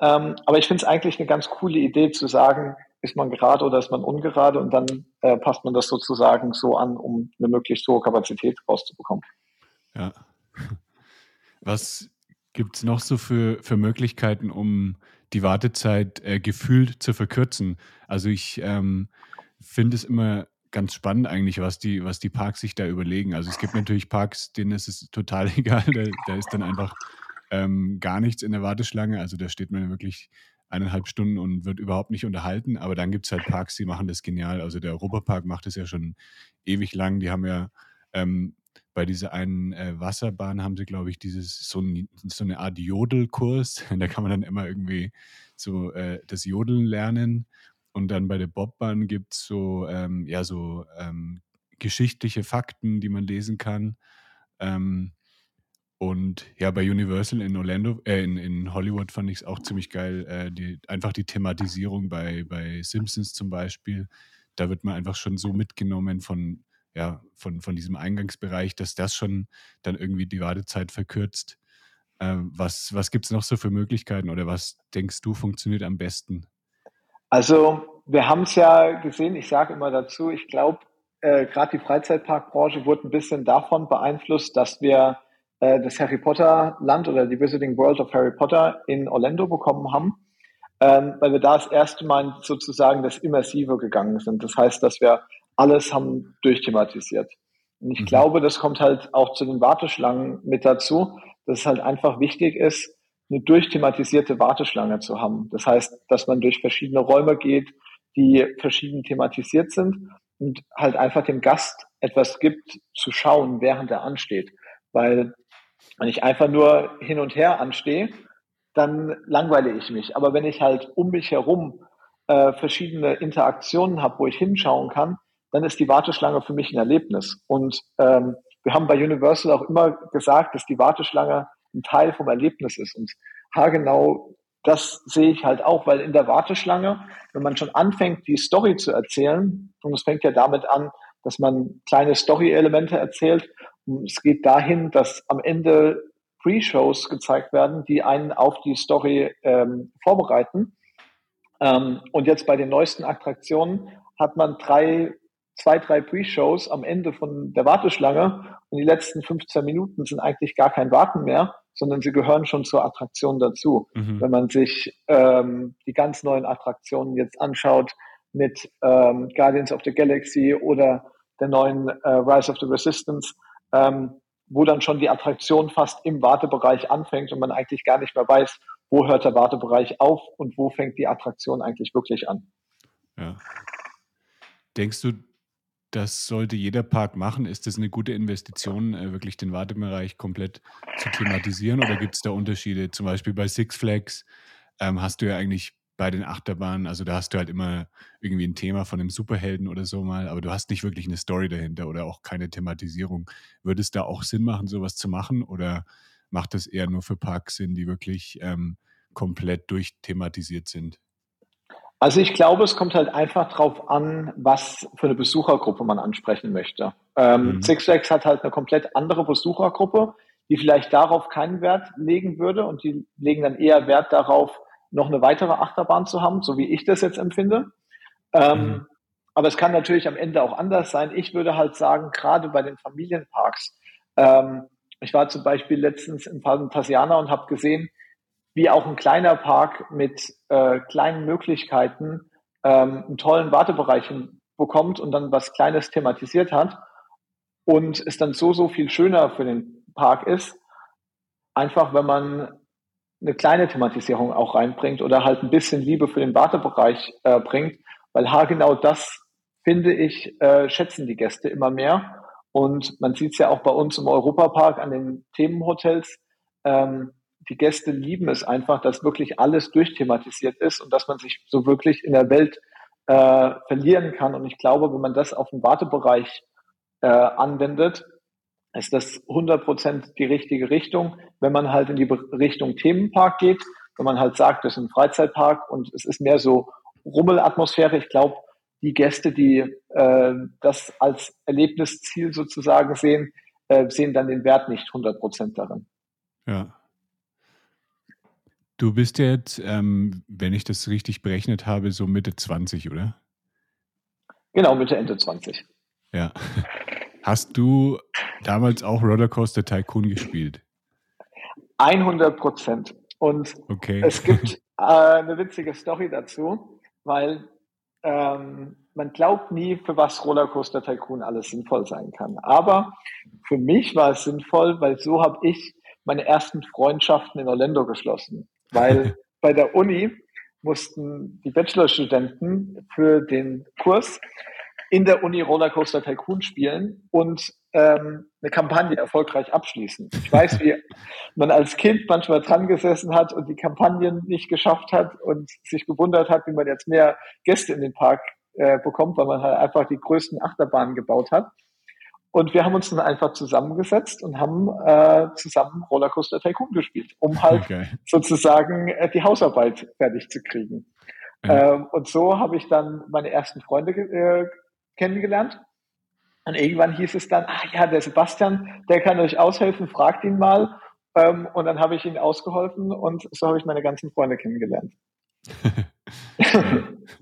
Ähm, aber ich finde es eigentlich eine ganz coole Idee zu sagen, ist man gerade oder ist man ungerade und dann äh, passt man das sozusagen so an, um eine möglichst hohe Kapazität rauszubekommen. Ja. Was gibt es noch so für, für Möglichkeiten, um die Wartezeit äh, gefühlt zu verkürzen? Also ich ähm, finde es immer ganz spannend eigentlich, was die, was die Parks sich da überlegen. Also es gibt natürlich Parks, denen ist es total egal, da, da ist dann einfach ähm, gar nichts in der Warteschlange. Also da steht man wirklich eineinhalb Stunden und wird überhaupt nicht unterhalten. Aber dann gibt es halt Parks, die machen das genial. Also der Europapark macht es ja schon ewig lang. Die haben ja ähm, bei dieser einen äh, Wasserbahn haben sie, glaube ich, dieses so, ein, so, eine Art Jodelkurs. Da kann man dann immer irgendwie so äh, das Jodeln lernen. Und dann bei der Bobbahn gibt es so, ähm, ja, so ähm, geschichtliche Fakten, die man lesen kann. Ähm, und ja, bei Universal in Orlando, äh, in, in Hollywood fand ich es auch ziemlich geil. Äh, die, einfach die Thematisierung bei, bei Simpsons zum Beispiel. Da wird man einfach schon so mitgenommen von, ja, von, von diesem Eingangsbereich, dass das schon dann irgendwie die Wartezeit verkürzt. Äh, was was gibt es noch so für Möglichkeiten oder was denkst du funktioniert am besten? Also, wir haben es ja gesehen, ich sage immer dazu, ich glaube, äh, gerade die Freizeitparkbranche wurde ein bisschen davon beeinflusst, dass wir äh, das Harry Potter Land oder die Visiting World of Harry Potter in Orlando bekommen haben, ähm, weil wir da das erste Mal sozusagen das Immersive gegangen sind. Das heißt, dass wir alles haben durchthematisiert. Und ich mhm. glaube, das kommt halt auch zu den Warteschlangen mit dazu, dass es halt einfach wichtig ist, eine durchthematisierte Warteschlange zu haben. Das heißt, dass man durch verschiedene Räume geht, die verschieden thematisiert sind und halt einfach dem Gast etwas gibt zu schauen, während er ansteht. Weil wenn ich einfach nur hin und her anstehe, dann langweile ich mich. Aber wenn ich halt um mich herum äh, verschiedene Interaktionen habe, wo ich hinschauen kann, dann ist die Warteschlange für mich ein Erlebnis. Und ähm, wir haben bei Universal auch immer gesagt, dass die Warteschlange ein Teil vom Erlebnis ist. Und haargenau das sehe ich halt auch, weil in der Warteschlange, wenn man schon anfängt, die Story zu erzählen, und es fängt ja damit an, dass man kleine Story-Elemente erzählt es geht dahin, dass am Ende Pre-Shows gezeigt werden, die einen auf die Story ähm, vorbereiten. Ähm, und jetzt bei den neuesten Attraktionen hat man drei, zwei, drei Pre-Shows am Ende von der Warteschlange und die letzten 15 Minuten sind eigentlich gar kein Warten mehr, sondern sie gehören schon zur Attraktion dazu. Mhm. Wenn man sich ähm, die ganz neuen Attraktionen jetzt anschaut mit ähm, Guardians of the Galaxy oder der neuen äh, Rise of the Resistance, ähm, wo dann schon die Attraktion fast im Wartebereich anfängt und man eigentlich gar nicht mehr weiß, wo hört der Wartebereich auf und wo fängt die Attraktion eigentlich wirklich an. Ja. Denkst du, das sollte jeder Park machen? Ist das eine gute Investition, äh, wirklich den Wartebereich komplett zu thematisieren? Oder gibt es da Unterschiede? Zum Beispiel bei Six Flags ähm, hast du ja eigentlich bei den Achterbahnen, also da hast du halt immer irgendwie ein Thema von einem Superhelden oder so mal, aber du hast nicht wirklich eine Story dahinter oder auch keine Thematisierung. Würde es da auch Sinn machen, sowas zu machen? Oder macht das eher nur für Parks Sinn, die wirklich ähm, komplett durchthematisiert sind? Also ich glaube, es kommt halt einfach drauf an, was für eine Besuchergruppe man ansprechen möchte. Ähm, mhm. Six Flags hat halt eine komplett andere Besuchergruppe, die vielleicht darauf keinen Wert legen würde und die legen dann eher Wert darauf, noch eine weitere Achterbahn zu haben, so wie ich das jetzt empfinde. Ähm, mhm. Aber es kann natürlich am Ende auch anders sein. Ich würde halt sagen, gerade bei den Familienparks, ähm, ich war zum Beispiel letztens im Phantasiana und habe gesehen, wie auch ein kleiner Park mit äh, kleinen Möglichkeiten ähm, einen tollen Wartebereich bekommt und dann was Kleines thematisiert hat und es dann so, so viel schöner für den Park ist, einfach wenn man eine kleine Thematisierung auch reinbringt oder halt ein bisschen Liebe für den Wartebereich äh, bringt, weil genau das, finde ich, äh, schätzen die Gäste immer mehr. Und man sieht es ja auch bei uns im Europapark an den Themenhotels. Ähm, die Gäste lieben es einfach, dass wirklich alles durchthematisiert ist und dass man sich so wirklich in der Welt äh, verlieren kann. Und ich glaube, wenn man das auf den Wartebereich äh, anwendet, ist das 100% die richtige Richtung. Wenn man halt in die Richtung Themenpark geht, wenn man halt sagt, das ist ein Freizeitpark und es ist mehr so Rummelatmosphäre, ich glaube, die Gäste, die äh, das als Erlebnisziel sozusagen sehen, äh, sehen dann den Wert nicht 100% darin. Ja. Du bist jetzt, ähm, wenn ich das richtig berechnet habe, so Mitte 20, oder? Genau, Mitte, Ende 20. Ja. Hast du damals auch Rollercoaster Tycoon gespielt? 100 Prozent. Und okay. es gibt äh, eine witzige Story dazu, weil ähm, man glaubt nie, für was Rollercoaster Tycoon alles sinnvoll sein kann. Aber für mich war es sinnvoll, weil so habe ich meine ersten Freundschaften in Orlando geschlossen. Weil bei der Uni mussten die Bachelorstudenten für den Kurs in der Uni Rollercoaster Tycoon spielen und ähm, eine Kampagne erfolgreich abschließen. Ich weiß, wie man als Kind manchmal dran gesessen hat und die Kampagnen nicht geschafft hat und sich gewundert hat, wie man jetzt mehr Gäste in den Park äh, bekommt, weil man halt einfach die größten Achterbahnen gebaut hat. Und wir haben uns dann einfach zusammengesetzt und haben äh, zusammen Rollercoaster Tycoon gespielt, um halt okay. sozusagen äh, die Hausarbeit fertig zu kriegen. Ja. Ähm, und so habe ich dann meine ersten Freunde äh, kennengelernt. Und irgendwann hieß es dann, ah ja, der Sebastian, der kann euch aushelfen, fragt ihn mal. Ähm, und dann habe ich ihn ausgeholfen und so habe ich meine ganzen Freunde kennengelernt.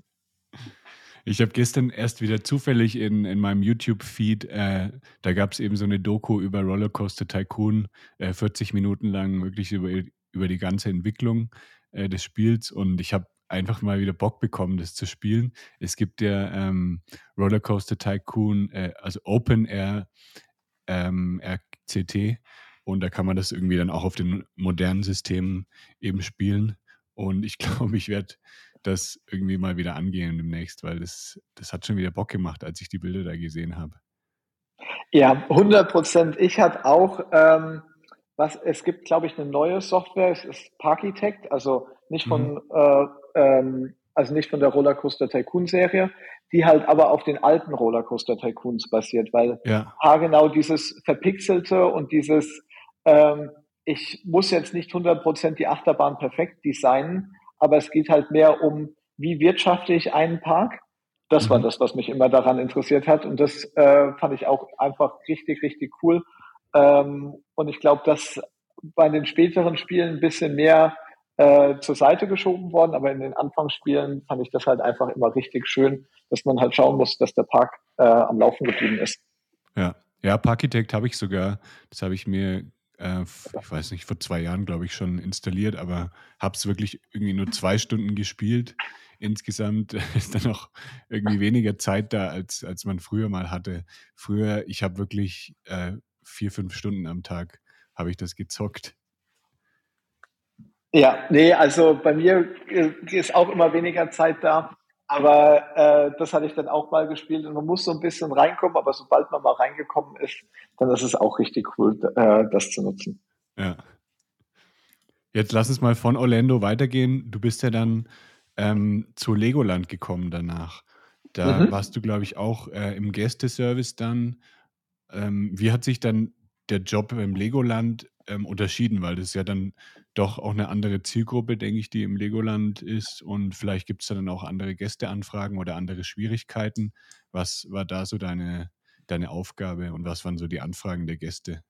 Ich habe gestern erst wieder zufällig in, in meinem YouTube-Feed, äh, da gab es eben so eine Doku über Rollercoaster Tycoon, äh, 40 Minuten lang wirklich über, über die ganze Entwicklung äh, des Spiels und ich habe einfach mal wieder Bock bekommen, das zu spielen. Es gibt ja ähm, Rollercoaster Tycoon, äh, also Open Air ähm, RCT und da kann man das irgendwie dann auch auf den modernen Systemen eben spielen. Und ich glaube, ich werde das irgendwie mal wieder angehen demnächst, weil das, das hat schon wieder Bock gemacht, als ich die Bilder da gesehen habe. Ja, 100 Prozent. Ich hatte auch, ähm, was, es gibt, glaube ich, eine neue Software, es ist Parkitect, also nicht von, mhm. äh, ähm, also nicht von der Rollercoaster Tycoon Serie, die halt aber auf den alten Rollercoaster Tycoons basiert, weil ja. genau dieses verpixelte und dieses, ähm, ich muss jetzt nicht 100 Prozent die Achterbahn perfekt designen, aber es geht halt mehr um, wie wirtschafte ich einen Park. Das mhm. war das, was mich immer daran interessiert hat. Und das äh, fand ich auch einfach richtig, richtig cool. Ähm, und ich glaube, dass bei den späteren Spielen ein bisschen mehr äh, zur Seite geschoben worden, aber in den Anfangsspielen fand ich das halt einfach immer richtig schön, dass man halt schauen muss, dass der Park äh, am Laufen geblieben ist. Ja, ja, Parkitect habe ich sogar. Das habe ich mir äh, ich weiß nicht, vor zwei Jahren, glaube ich, schon installiert, aber habe es wirklich irgendwie nur zwei Stunden gespielt. insgesamt ist dann noch irgendwie weniger Zeit da, als, als man früher mal hatte. Früher, ich habe wirklich äh, vier, fünf Stunden am Tag habe ich das gezockt. Ja, nee, also bei mir äh, ist auch immer weniger Zeit da. Aber äh, das hatte ich dann auch mal gespielt und man muss so ein bisschen reinkommen, aber sobald man mal reingekommen ist, dann ist es auch richtig cool, äh, das zu nutzen. Ja. Jetzt lass uns mal von Orlando weitergehen. Du bist ja dann ähm, zu Legoland gekommen danach. Da mhm. warst du, glaube ich, auch äh, im Gästeservice dann. Ähm, wie hat sich dann der Job im Legoland ähm, unterschieden? Weil das ist ja dann doch auch eine andere Zielgruppe, denke ich, die im Legoland ist. Und vielleicht gibt es dann auch andere Gästeanfragen oder andere Schwierigkeiten. Was war da so deine, deine Aufgabe und was waren so die Anfragen der Gäste?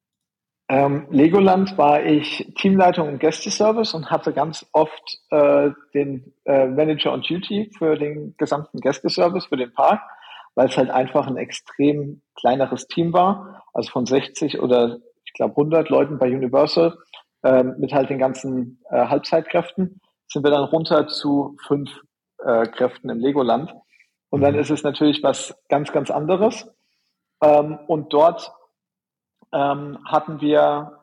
Ähm, Legoland war ich Teamleitung im Gästeservice und hatte ganz oft äh, den äh, Manager on Duty für den gesamten Gästeservice, für den Park, weil es halt einfach ein extrem kleineres Team war, also von 60 oder ich glaube 100 Leuten bei Universal ähm, mit halt den ganzen äh, Halbzeitkräften, sind wir dann runter zu fünf äh, Kräften im Legoland. Und dann mhm. ist es natürlich was ganz, ganz anderes. Ähm, und dort ähm, hatten wir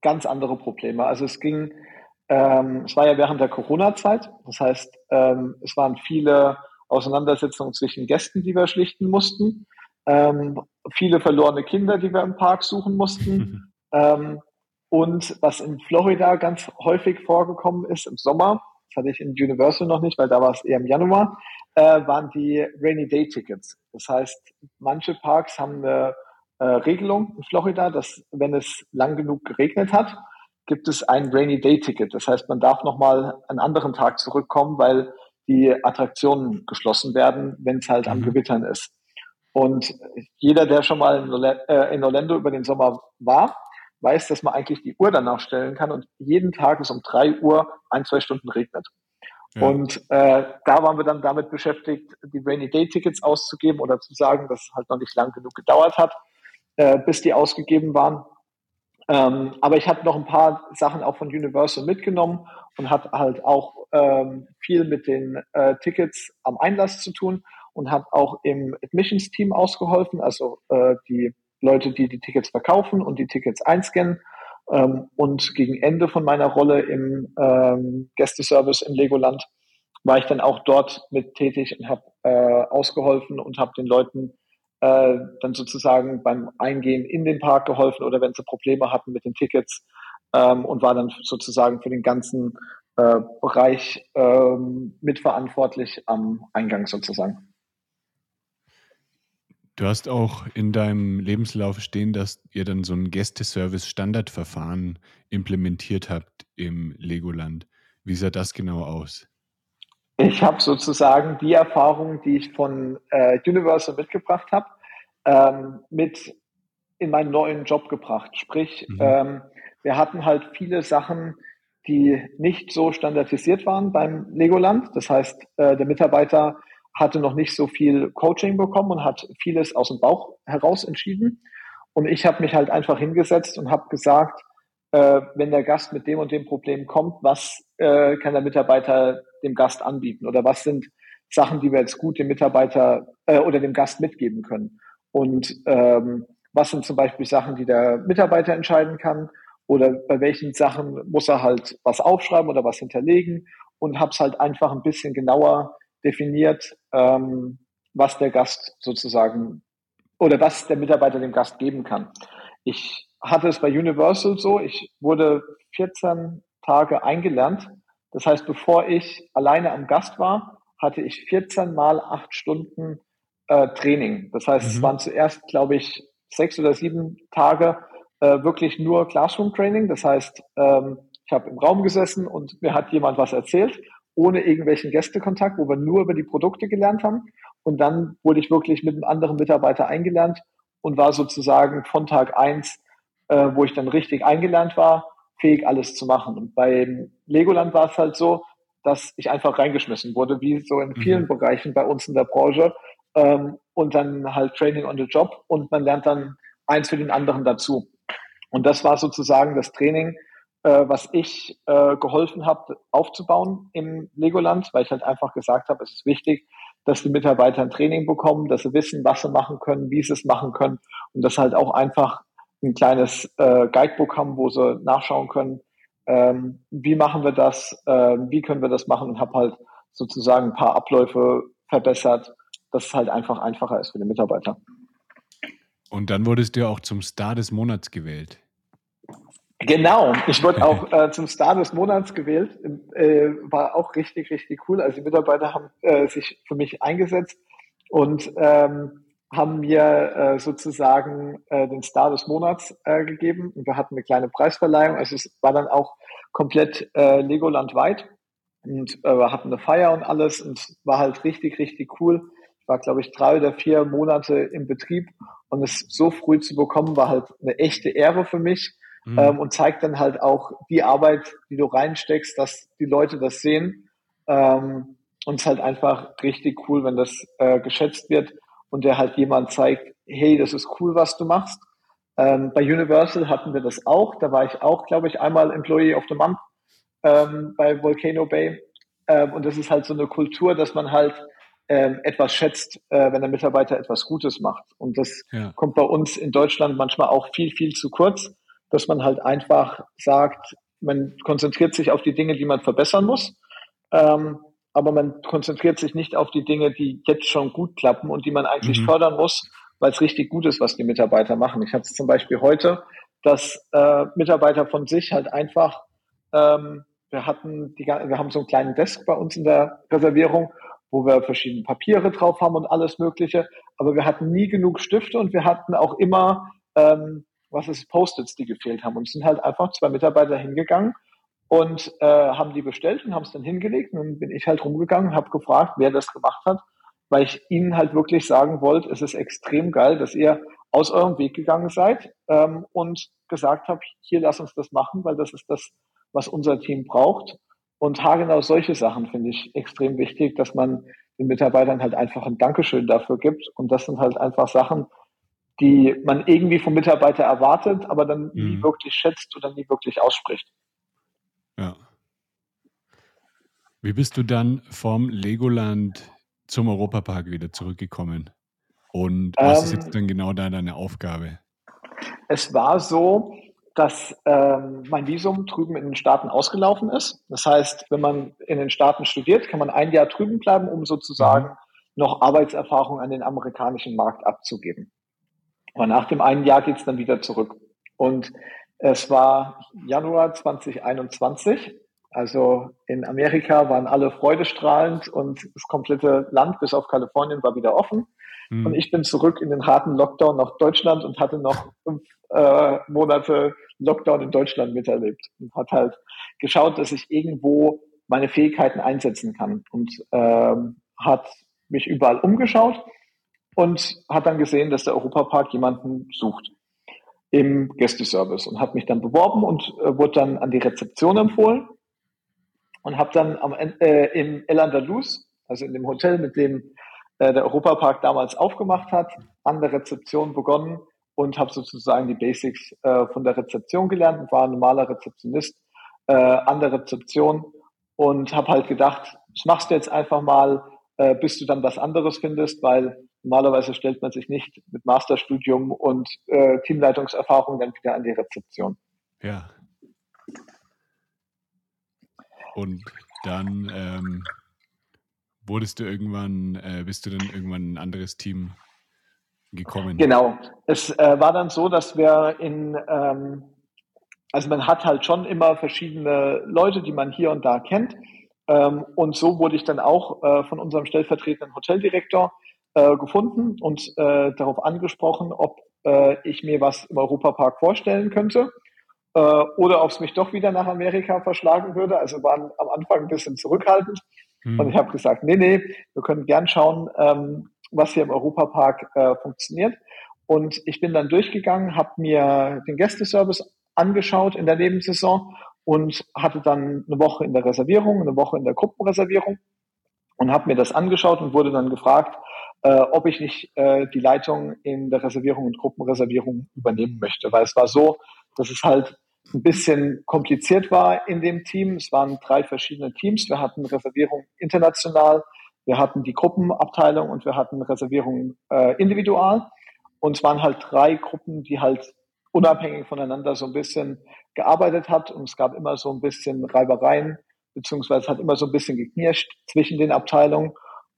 ganz andere Probleme. Also es ging, ähm, es war ja während der Corona-Zeit. Das heißt, ähm, es waren viele Auseinandersetzungen zwischen Gästen, die wir schlichten mussten. Ähm, viele verlorene Kinder, die wir im Park suchen mussten. Mhm. Und was in Florida ganz häufig vorgekommen ist im Sommer, das hatte ich in Universal noch nicht, weil da war es eher im Januar, äh, waren die Rainy Day Tickets. Das heißt, manche Parks haben eine äh, Regelung in Florida, dass wenn es lang genug geregnet hat, gibt es ein Rainy Day Ticket. Das heißt, man darf nochmal einen anderen Tag zurückkommen, weil die Attraktionen geschlossen werden, wenn es halt am mhm. Gewittern ist. Und jeder, der schon mal in Orlando über den Sommer war, weiß, dass man eigentlich die Uhr danach stellen kann und jeden Tag es um drei Uhr ein, zwei Stunden regnet. Ja. Und äh, da waren wir dann damit beschäftigt, die Rainy Day Tickets auszugeben oder zu sagen, dass es halt noch nicht lang genug gedauert hat, äh, bis die ausgegeben waren. Ähm, aber ich habe noch ein paar Sachen auch von Universal mitgenommen und hat halt auch ähm, viel mit den äh, Tickets am Einlass zu tun und habe auch im Admissions Team ausgeholfen, also äh, die Leute, die die Tickets verkaufen und die Tickets einscannen. Ähm, und gegen Ende von meiner Rolle im ähm, Gästeservice in Legoland war ich dann auch dort mit tätig und habe äh, ausgeholfen und habe den Leuten äh, dann sozusagen beim Eingehen in den Park geholfen oder wenn sie Probleme hatten mit den Tickets ähm, und war dann sozusagen für den ganzen äh, Bereich ähm, mitverantwortlich am Eingang sozusagen. Du hast auch in deinem Lebenslauf stehen, dass ihr dann so ein Gästeservice-Standardverfahren implementiert habt im Legoland. Wie sah das genau aus? Ich habe sozusagen die Erfahrung, die ich von äh, Universal mitgebracht habe, ähm, mit in meinen neuen Job gebracht. Sprich, mhm. ähm, wir hatten halt viele Sachen, die nicht so standardisiert waren beim Legoland. Das heißt, äh, der Mitarbeiter hatte noch nicht so viel Coaching bekommen und hat vieles aus dem Bauch heraus entschieden. Und ich habe mich halt einfach hingesetzt und habe gesagt, äh, wenn der Gast mit dem und dem Problem kommt, was äh, kann der Mitarbeiter dem Gast anbieten oder was sind Sachen, die wir jetzt gut dem Mitarbeiter äh, oder dem Gast mitgeben können. Und ähm, was sind zum Beispiel Sachen, die der Mitarbeiter entscheiden kann oder bei welchen Sachen muss er halt was aufschreiben oder was hinterlegen und habe es halt einfach ein bisschen genauer definiert, ähm, was der Gast sozusagen oder was der Mitarbeiter dem Gast geben kann. Ich hatte es bei Universal so, ich wurde 14 Tage eingelernt. Das heißt, bevor ich alleine am Gast war, hatte ich 14 mal acht Stunden äh, Training. Das heißt, mhm. es waren zuerst, glaube ich, sechs oder sieben Tage äh, wirklich nur Classroom-Training. Das heißt, ähm, ich habe im Raum gesessen und mir hat jemand was erzählt ohne irgendwelchen Gästekontakt, wo wir nur über die Produkte gelernt haben. Und dann wurde ich wirklich mit einem anderen Mitarbeiter eingelernt und war sozusagen von Tag eins, äh, wo ich dann richtig eingelernt war, fähig alles zu machen. Und beim Legoland war es halt so, dass ich einfach reingeschmissen wurde, wie so in vielen mhm. Bereichen bei uns in der Branche. Ähm, und dann halt Training on the Job und man lernt dann eins für den anderen dazu. Und das war sozusagen das Training, äh, was ich äh, geholfen habe, aufzubauen im Legoland, weil ich halt einfach gesagt habe, es ist wichtig, dass die Mitarbeiter ein Training bekommen, dass sie wissen, was sie machen können, wie sie es machen können und dass halt auch einfach ein kleines äh, Guidebook haben, wo sie nachschauen können, ähm, wie machen wir das, äh, wie können wir das machen und habe halt sozusagen ein paar Abläufe verbessert, dass es halt einfach einfacher ist für die Mitarbeiter. Und dann wurdest du auch zum Star des Monats gewählt. Genau, ich wurde auch äh, zum Star des Monats gewählt. Äh, war auch richtig, richtig cool. Also die Mitarbeiter haben äh, sich für mich eingesetzt und ähm, haben mir äh, sozusagen äh, den Star des Monats äh, gegeben. Und wir hatten eine kleine Preisverleihung. Also es war dann auch komplett Legoland weit. Und wir hatten eine Feier und alles und war halt richtig, richtig cool. Ich war, glaube ich, drei oder vier Monate im Betrieb und es so früh zu bekommen, war halt eine echte Ehre für mich mhm. ähm, und zeigt dann halt auch die Arbeit, die du reinsteckst, dass die Leute das sehen. Ähm, und es ist halt einfach richtig cool, wenn das äh, geschätzt wird und der halt jemand zeigt, hey, das ist cool, was du machst. Ähm, bei Universal hatten wir das auch. Da war ich auch, glaube ich, einmal Employee of the Month ähm, bei Volcano Bay. Ähm, und das ist halt so eine Kultur, dass man halt ähm, etwas schätzt, äh, wenn der Mitarbeiter etwas Gutes macht. Und das ja. kommt bei uns in Deutschland manchmal auch viel, viel zu kurz, dass man halt einfach sagt, man konzentriert sich auf die Dinge, die man verbessern muss. Ähm, aber man konzentriert sich nicht auf die Dinge, die jetzt schon gut klappen und die man eigentlich mhm. fördern muss, weil es richtig gut ist, was die Mitarbeiter machen. Ich hatte es zum Beispiel heute, dass äh, Mitarbeiter von sich halt einfach ähm, wir hatten die, wir haben so einen kleinen Desk bei uns in der Reservierung, wo wir verschiedene Papiere drauf haben und alles Mögliche. Aber wir hatten nie genug Stifte und wir hatten auch immer, ähm, was ist Post-its, die gefehlt haben. Und sind halt einfach zwei Mitarbeiter hingegangen und äh, haben die bestellt und haben es dann hingelegt. Und dann bin ich halt rumgegangen und habe gefragt, wer das gemacht hat, weil ich ihnen halt wirklich sagen wollte, es ist extrem geil, dass ihr aus eurem Weg gegangen seid ähm, und gesagt habt, hier lass uns das machen, weil das ist das, was unser Team braucht. Und haargenau solche Sachen finde ich extrem wichtig, dass man den Mitarbeitern halt einfach ein Dankeschön dafür gibt. Und das sind halt einfach Sachen, die man irgendwie vom Mitarbeiter erwartet, aber dann mhm. nie wirklich schätzt oder nie wirklich ausspricht. Ja. Wie bist du dann vom Legoland zum Europapark wieder zurückgekommen? Und was ähm, ist jetzt dann genau da deine Aufgabe? Es war so, dass ähm, mein Visum drüben in den Staaten ausgelaufen ist. Das heißt, wenn man in den Staaten studiert, kann man ein Jahr drüben bleiben, um sozusagen mhm. noch Arbeitserfahrung an den amerikanischen Markt abzugeben. Aber nach dem einen Jahr geht's dann wieder zurück. Und es war Januar 2021. Also in Amerika waren alle freudestrahlend und das komplette Land bis auf Kalifornien war wieder offen. Mhm. Und ich bin zurück in den harten Lockdown nach Deutschland und hatte noch fünf äh, Monate Lockdown in Deutschland miterlebt und hat halt geschaut, dass ich irgendwo meine Fähigkeiten einsetzen kann und ähm, hat mich überall umgeschaut und hat dann gesehen, dass der Europapark jemanden sucht im Gästeservice und hat mich dann beworben und äh, wurde dann an die Rezeption empfohlen und habe dann am, äh, im El Andalus, also in dem Hotel, mit dem äh, der Europapark damals aufgemacht hat, an der Rezeption begonnen und habe sozusagen die Basics äh, von der Rezeption gelernt und war ein normaler Rezeptionist äh, an der Rezeption und habe halt gedacht, das machst du jetzt einfach mal, äh, bis du dann was anderes findest, weil normalerweise stellt man sich nicht mit Masterstudium und äh, Teamleitungserfahrung dann wieder an die Rezeption. Ja. Und dann ähm, wurdest du irgendwann, äh, bist du dann irgendwann ein anderes Team gekommen? Genau. Es äh, war dann so, dass wir in, ähm, also man hat halt schon immer verschiedene Leute, die man hier und da kennt. Ähm, und so wurde ich dann auch äh, von unserem stellvertretenden Hoteldirektor äh, gefunden und äh, darauf angesprochen, ob äh, ich mir was im Europapark vorstellen könnte äh, oder ob es mich doch wieder nach Amerika verschlagen würde. Also waren am Anfang ein bisschen zurückhaltend. Hm. Und ich habe gesagt, nee, nee, wir können gern schauen, ähm, was hier im Europapark äh, funktioniert. Und ich bin dann durchgegangen, habe mir den Gästeservice angeschaut in der Nebensaison und hatte dann eine Woche in der Reservierung, eine Woche in der Gruppenreservierung und habe mir das angeschaut und wurde dann gefragt, äh, ob ich nicht äh, die Leitung in der Reservierung und Gruppenreservierung übernehmen möchte. Weil es war so, dass es halt ein bisschen kompliziert war in dem Team. Es waren drei verschiedene Teams. Wir hatten Reservierung international, wir hatten die Gruppenabteilung und wir hatten Reservierung äh, individual. Und es waren halt drei Gruppen, die halt unabhängig voneinander so ein bisschen gearbeitet hat. Und es gab immer so ein bisschen Reibereien, beziehungsweise hat immer so ein bisschen geknirscht zwischen den Abteilungen.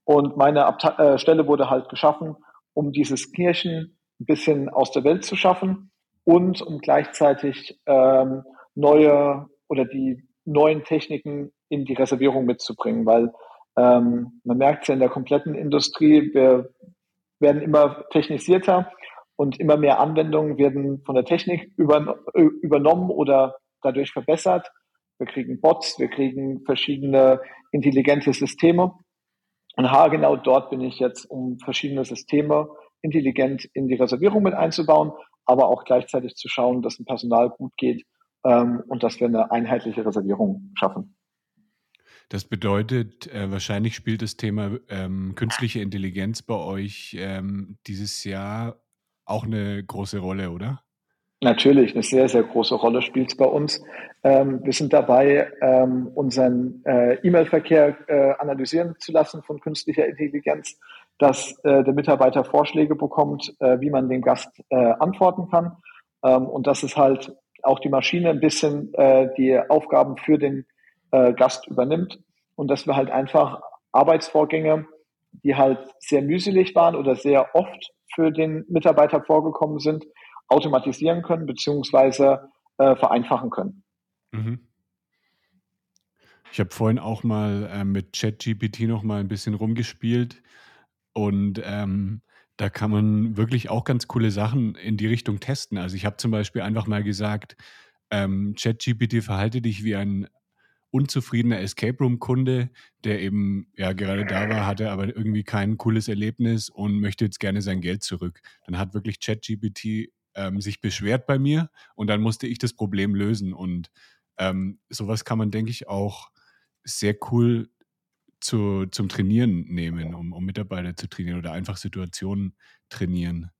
Und meine Abte äh, Stelle wurde halt geschaffen, um dieses Knirschen ein bisschen aus der Welt zu schaffen und um gleichzeitig ähm, neue oder die neuen Techniken in die Reservierung mitzubringen, weil ähm, man merkt es ja in der kompletten Industrie, wir werden immer technisierter und immer mehr Anwendungen werden von der Technik über, übernommen oder dadurch verbessert. Wir kriegen Bots, wir kriegen verschiedene intelligente Systeme. Und haargenau dort bin ich jetzt, um verschiedene Systeme intelligent in die Reservierung mit einzubauen, aber auch gleichzeitig zu schauen, dass dem Personal gut geht ähm, und dass wir eine einheitliche Reservierung schaffen. Das bedeutet, äh, wahrscheinlich spielt das Thema ähm, künstliche Intelligenz bei euch ähm, dieses Jahr auch eine große Rolle, oder? Natürlich, eine sehr, sehr große Rolle spielt es bei uns. Ähm, wir sind dabei, ähm, unseren äh, E-Mail-Verkehr äh, analysieren zu lassen von künstlicher Intelligenz dass äh, der Mitarbeiter Vorschläge bekommt, äh, wie man dem Gast äh, antworten kann ähm, und dass es halt auch die Maschine ein bisschen äh, die Aufgaben für den Gast übernimmt und dass wir halt einfach Arbeitsvorgänge, die halt sehr mühselig waren oder sehr oft für den Mitarbeiter vorgekommen sind, automatisieren können beziehungsweise äh, vereinfachen können. Mhm. Ich habe vorhin auch mal äh, mit ChatGPT noch mal ein bisschen rumgespielt. Und ähm, da kann man wirklich auch ganz coole Sachen in die Richtung testen. Also ich habe zum Beispiel einfach mal gesagt, ähm, ChatGPT verhalte dich wie ein unzufriedener Escape Room-Kunde, der eben ja gerade da war, hatte aber irgendwie kein cooles Erlebnis und möchte jetzt gerne sein Geld zurück. Dann hat wirklich ChatGPT ähm, sich beschwert bei mir und dann musste ich das Problem lösen. Und ähm, sowas kann man, denke ich, auch sehr cool zu, zum Trainieren nehmen, um, um Mitarbeiter zu trainieren oder einfach Situationen trainieren?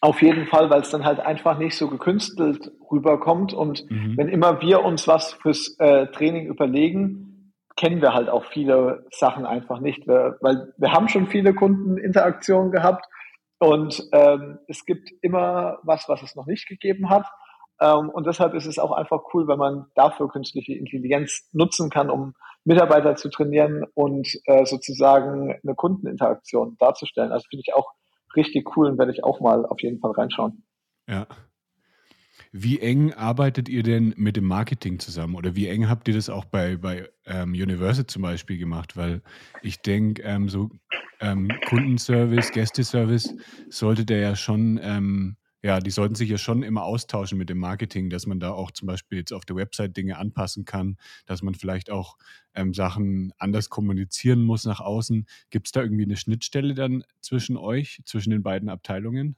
Auf jeden Fall, weil es dann halt einfach nicht so gekünstelt rüberkommt. Und mhm. wenn immer wir uns was fürs äh, Training überlegen, kennen wir halt auch viele Sachen einfach nicht. Wir, weil wir haben schon viele Kundeninteraktionen gehabt und ähm, es gibt immer was, was es noch nicht gegeben hat. Ähm, und deshalb ist es auch einfach cool, wenn man dafür künstliche Intelligenz nutzen kann, um Mitarbeiter zu trainieren und äh, sozusagen eine Kundeninteraktion darzustellen. Also finde ich auch richtig cool und werde ich auch mal auf jeden Fall reinschauen. Ja. Wie eng arbeitet ihr denn mit dem Marketing zusammen oder wie eng habt ihr das auch bei, bei ähm, Universal zum Beispiel gemacht? Weil ich denke, ähm, so ähm, Kundenservice, Gästeservice sollte der ja schon ähm, ja, die sollten sich ja schon immer austauschen mit dem Marketing, dass man da auch zum Beispiel jetzt auf der Website Dinge anpassen kann, dass man vielleicht auch ähm, Sachen anders kommunizieren muss nach außen. Gibt es da irgendwie eine Schnittstelle dann zwischen euch, zwischen den beiden Abteilungen?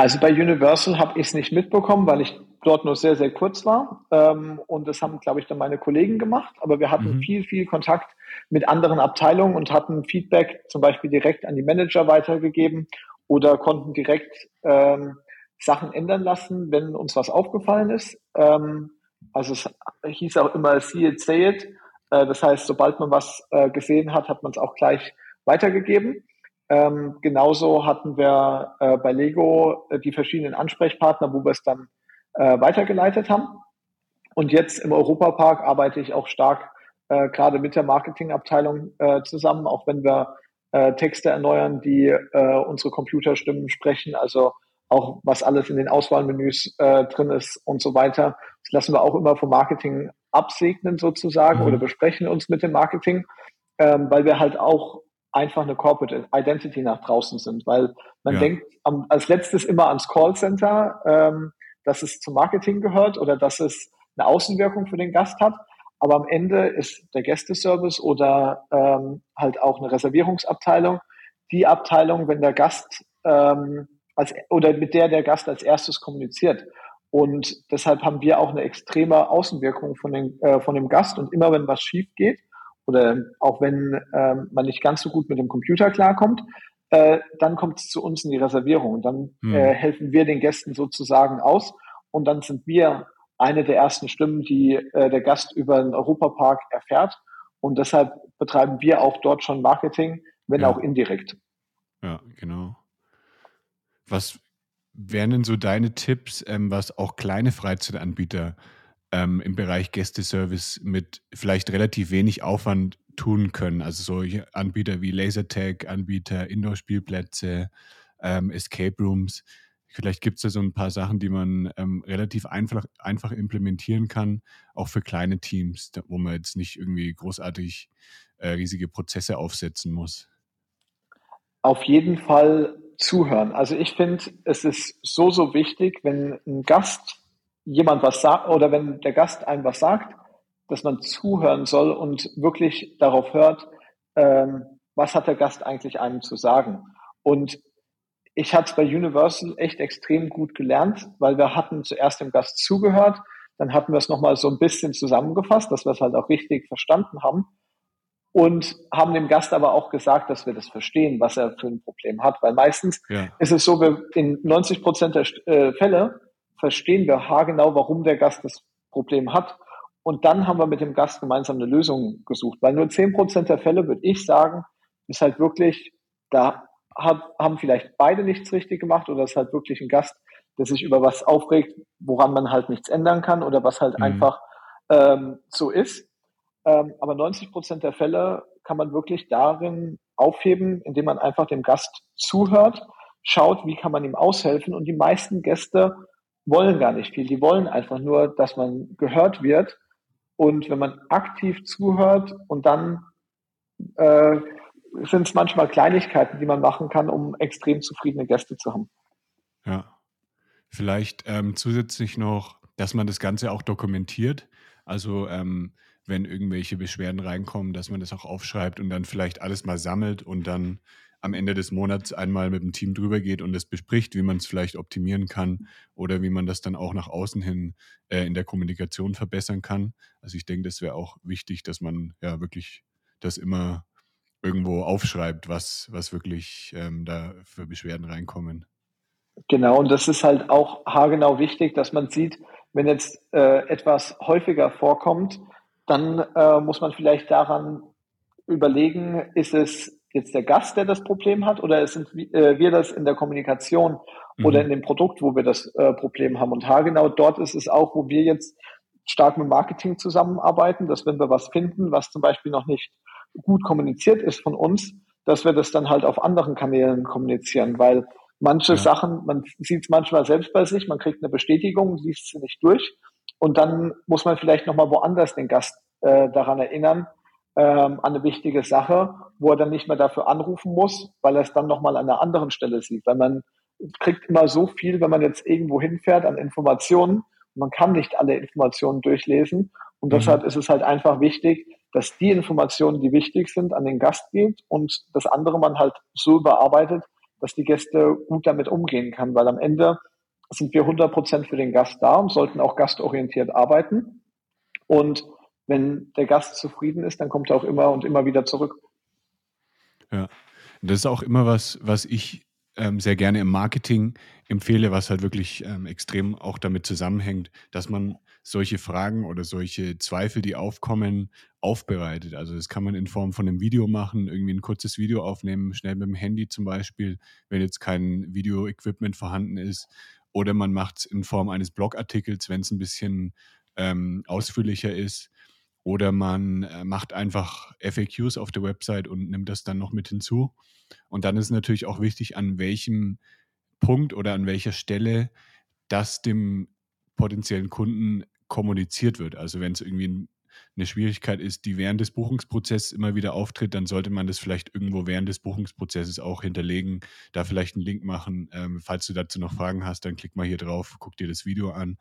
Also bei Universal habe ich es nicht mitbekommen, weil ich dort nur sehr, sehr kurz war. Ähm, und das haben, glaube ich, dann meine Kollegen gemacht. Aber wir hatten mhm. viel, viel Kontakt mit anderen Abteilungen und hatten Feedback zum Beispiel direkt an die Manager weitergegeben oder konnten direkt ähm, Sachen ändern lassen, wenn uns was aufgefallen ist. Ähm, also es hieß auch immer see it, say it. Äh, das heißt, sobald man was äh, gesehen hat, hat man es auch gleich weitergegeben. Ähm, genauso hatten wir äh, bei Lego äh, die verschiedenen Ansprechpartner, wo wir es dann äh, weitergeleitet haben. Und jetzt im Europapark arbeite ich auch stark äh, gerade mit der Marketingabteilung äh, zusammen, auch wenn wir äh, Texte erneuern, die unsere Computerstimmen sprechen. Also auch was alles in den Auswahlmenüs drin ist und so weiter. Das lassen wir auch immer vom Marketing absegnen sozusagen mhm. oder besprechen uns mit dem Marketing, ähm, weil wir halt auch einfach eine Corporate Identity nach draußen sind, weil man ja. denkt am, als letztes immer ans Callcenter, ähm, dass es zum Marketing gehört oder dass es eine Außenwirkung für den Gast hat. Aber am Ende ist der Gästeservice oder ähm, halt auch eine Reservierungsabteilung die Abteilung, wenn der Gast ähm, als, oder mit der der Gast als erstes kommuniziert. Und deshalb haben wir auch eine extreme Außenwirkung von, den, äh, von dem Gast. Und immer wenn was schief geht oder auch wenn äh, man nicht ganz so gut mit dem Computer klarkommt, äh, dann kommt es zu uns in die Reservierung. Und dann hm. äh, helfen wir den Gästen sozusagen aus. Und dann sind wir eine der ersten Stimmen, die äh, der Gast über den Europapark erfährt. Und deshalb betreiben wir auch dort schon Marketing, wenn Ja. auch indirekt. Ja, genau. Was wären denn so deine Tipps, ähm, was auch kleine Freizeitanbieter ähm, im Bereich Gästeservice mit vielleicht relativ wenig Aufwand tun können? Also solche Anbieter wie Lasertag, Anbieter, Indoor-Spielplätze, ähm, Escape Rooms. Vielleicht gibt es da so ein paar Sachen, die man ähm, relativ einfach, einfach implementieren kann, auch für kleine Teams, wo man jetzt nicht irgendwie großartig äh, riesige Prozesse aufsetzen muss. Auf jeden Fall zuhören. Also ich finde, es ist so, so wichtig, wenn ein Gast jemand was sagt oder wenn der Gast einem was sagt, dass man zuhören soll und wirklich darauf hört, ähm, was hat der Gast eigentlich einem zu sagen. Und ich hatte es bei Universal echt extrem gut gelernt, weil wir hatten zuerst dem Gast zugehört, dann hatten wir es nochmal so ein bisschen zusammengefasst, dass wir es halt auch richtig verstanden haben und haben dem Gast aber auch gesagt, dass wir das verstehen, was er für ein Problem hat. Weil meistens Ja, ist es so, wir in 90 Prozent der äh, Fälle verstehen wir haargenau, warum der Gast das Problem hat. Und dann haben wir mit dem Gast gemeinsam eine Lösung gesucht. Weil nur 10 Prozent der Fälle, würde ich sagen, ist halt wirklich, da hat, haben vielleicht beide nichts richtig gemacht oder ist halt wirklich ein Gast, der sich über was aufregt, woran man halt nichts ändern kann oder was halt Mhm. einfach ähm, so ist. Ähm, aber 90 Prozent der Fälle kann man wirklich darin aufheben, indem man einfach dem Gast zuhört, schaut, wie kann man ihm aushelfen. Und die meisten Gäste wollen gar nicht viel. Die wollen einfach nur, dass man gehört wird. Und wenn man aktiv zuhört und dann äh, sind es manchmal Kleinigkeiten, die man machen kann, um extrem zufriedene Gäste zu haben. Ja. Vielleicht ähm, zusätzlich noch, dass man das Ganze auch dokumentiert. Also ähm, wenn irgendwelche Beschwerden reinkommen, dass man das auch aufschreibt und dann vielleicht alles mal sammelt und dann am Ende des Monats einmal mit dem Team drüber geht und es bespricht, wie man es vielleicht optimieren kann oder wie man das dann auch nach außen hin äh, in der Kommunikation verbessern kann. Also ich denke, das wäre auch wichtig, dass man ja wirklich das immer irgendwo aufschreibt, was, was wirklich ähm, da für Beschwerden reinkommen. Genau, und das ist halt auch haargenau wichtig, dass man sieht, wenn jetzt äh, etwas häufiger vorkommt, dann äh, muss man vielleicht daran überlegen, ist es jetzt der Gast, der das Problem hat, oder sind äh, wir das in der Kommunikation Mhm. oder in dem Produkt, wo wir das äh, Problem haben. Und haargenau dort ist es auch, wo wir jetzt stark mit Marketing zusammenarbeiten, dass wenn wir was finden, was zum Beispiel noch nicht gut kommuniziert ist von uns, dass wir das dann halt auf anderen Kanälen kommunizieren, weil manche Ja. Sachen, man sieht es manchmal selbst bei sich, man kriegt eine Bestätigung, liest sie nicht durch und dann muss man vielleicht nochmal woanders den Gast äh, daran erinnern, ähm, an eine wichtige Sache, wo er dann nicht mehr dafür anrufen muss, weil er es dann nochmal an einer anderen Stelle sieht, weil man kriegt immer so viel, wenn man jetzt irgendwo hinfährt an Informationen. Man kann nicht alle Informationen durchlesen. Und Mhm. deshalb ist es halt einfach wichtig, dass die Informationen, die wichtig sind, an den Gast geht und das andere man halt so überarbeitet, dass die Gäste gut damit umgehen kann. Weil am Ende sind wir 100 Prozent für den Gast da und sollten auch gastorientiert arbeiten. Und wenn der Gast zufrieden ist, dann kommt er auch immer und immer wieder zurück. Ja, das ist auch immer was, was ich ähm, sehr gerne im Marketing empfehle, was halt wirklich ähm, extrem auch damit zusammenhängt, dass man solche Fragen oder solche Zweifel, die aufkommen, aufbereitet. Also das kann man in Form von einem Video machen, irgendwie ein kurzes Video aufnehmen, schnell mit dem Handy zum Beispiel, wenn jetzt kein Video-Equipment vorhanden ist. Oder man macht es in Form eines Blogartikels, wenn es ein bisschen ähm, ausführlicher ist. Oder man äh, macht einfach FAQs auf der Website und nimmt das dann noch mit hinzu. Und dann ist natürlich auch wichtig, an welchem Punkt oder an welcher Stelle das dem potenziellen Kunden kommuniziert wird. Also wenn es irgendwie ein, eine Schwierigkeit ist, die während des Buchungsprozesses immer wieder auftritt, dann sollte man das vielleicht irgendwo während des Buchungsprozesses auch hinterlegen, da vielleicht einen Link machen. Ähm, falls du dazu noch Fragen hast, dann klick mal hier drauf, guck dir das Video an.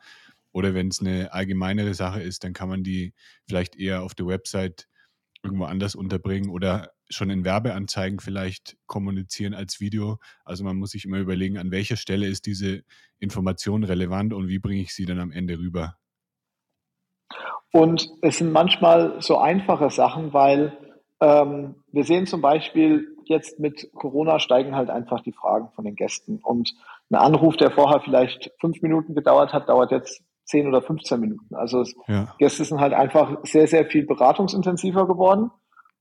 Oder wenn es eine allgemeinere Sache ist, dann kann man die vielleicht eher auf der Website irgendwo anders unterbringen oder schon in Werbeanzeigen vielleicht kommunizieren als Video. Also man muss sich immer überlegen, an welcher Stelle ist diese Information relevant und wie bringe ich sie dann am Ende rüber. Und es sind manchmal so einfache Sachen, weil ähm, wir sehen zum Beispiel jetzt mit Corona steigen halt einfach die Fragen von den Gästen. Und ein Anruf, der vorher vielleicht fünf Minuten gedauert hat, dauert jetzt 10 oder 15 Minuten. Also ja. Gäste sind halt einfach sehr, sehr viel beratungsintensiver geworden.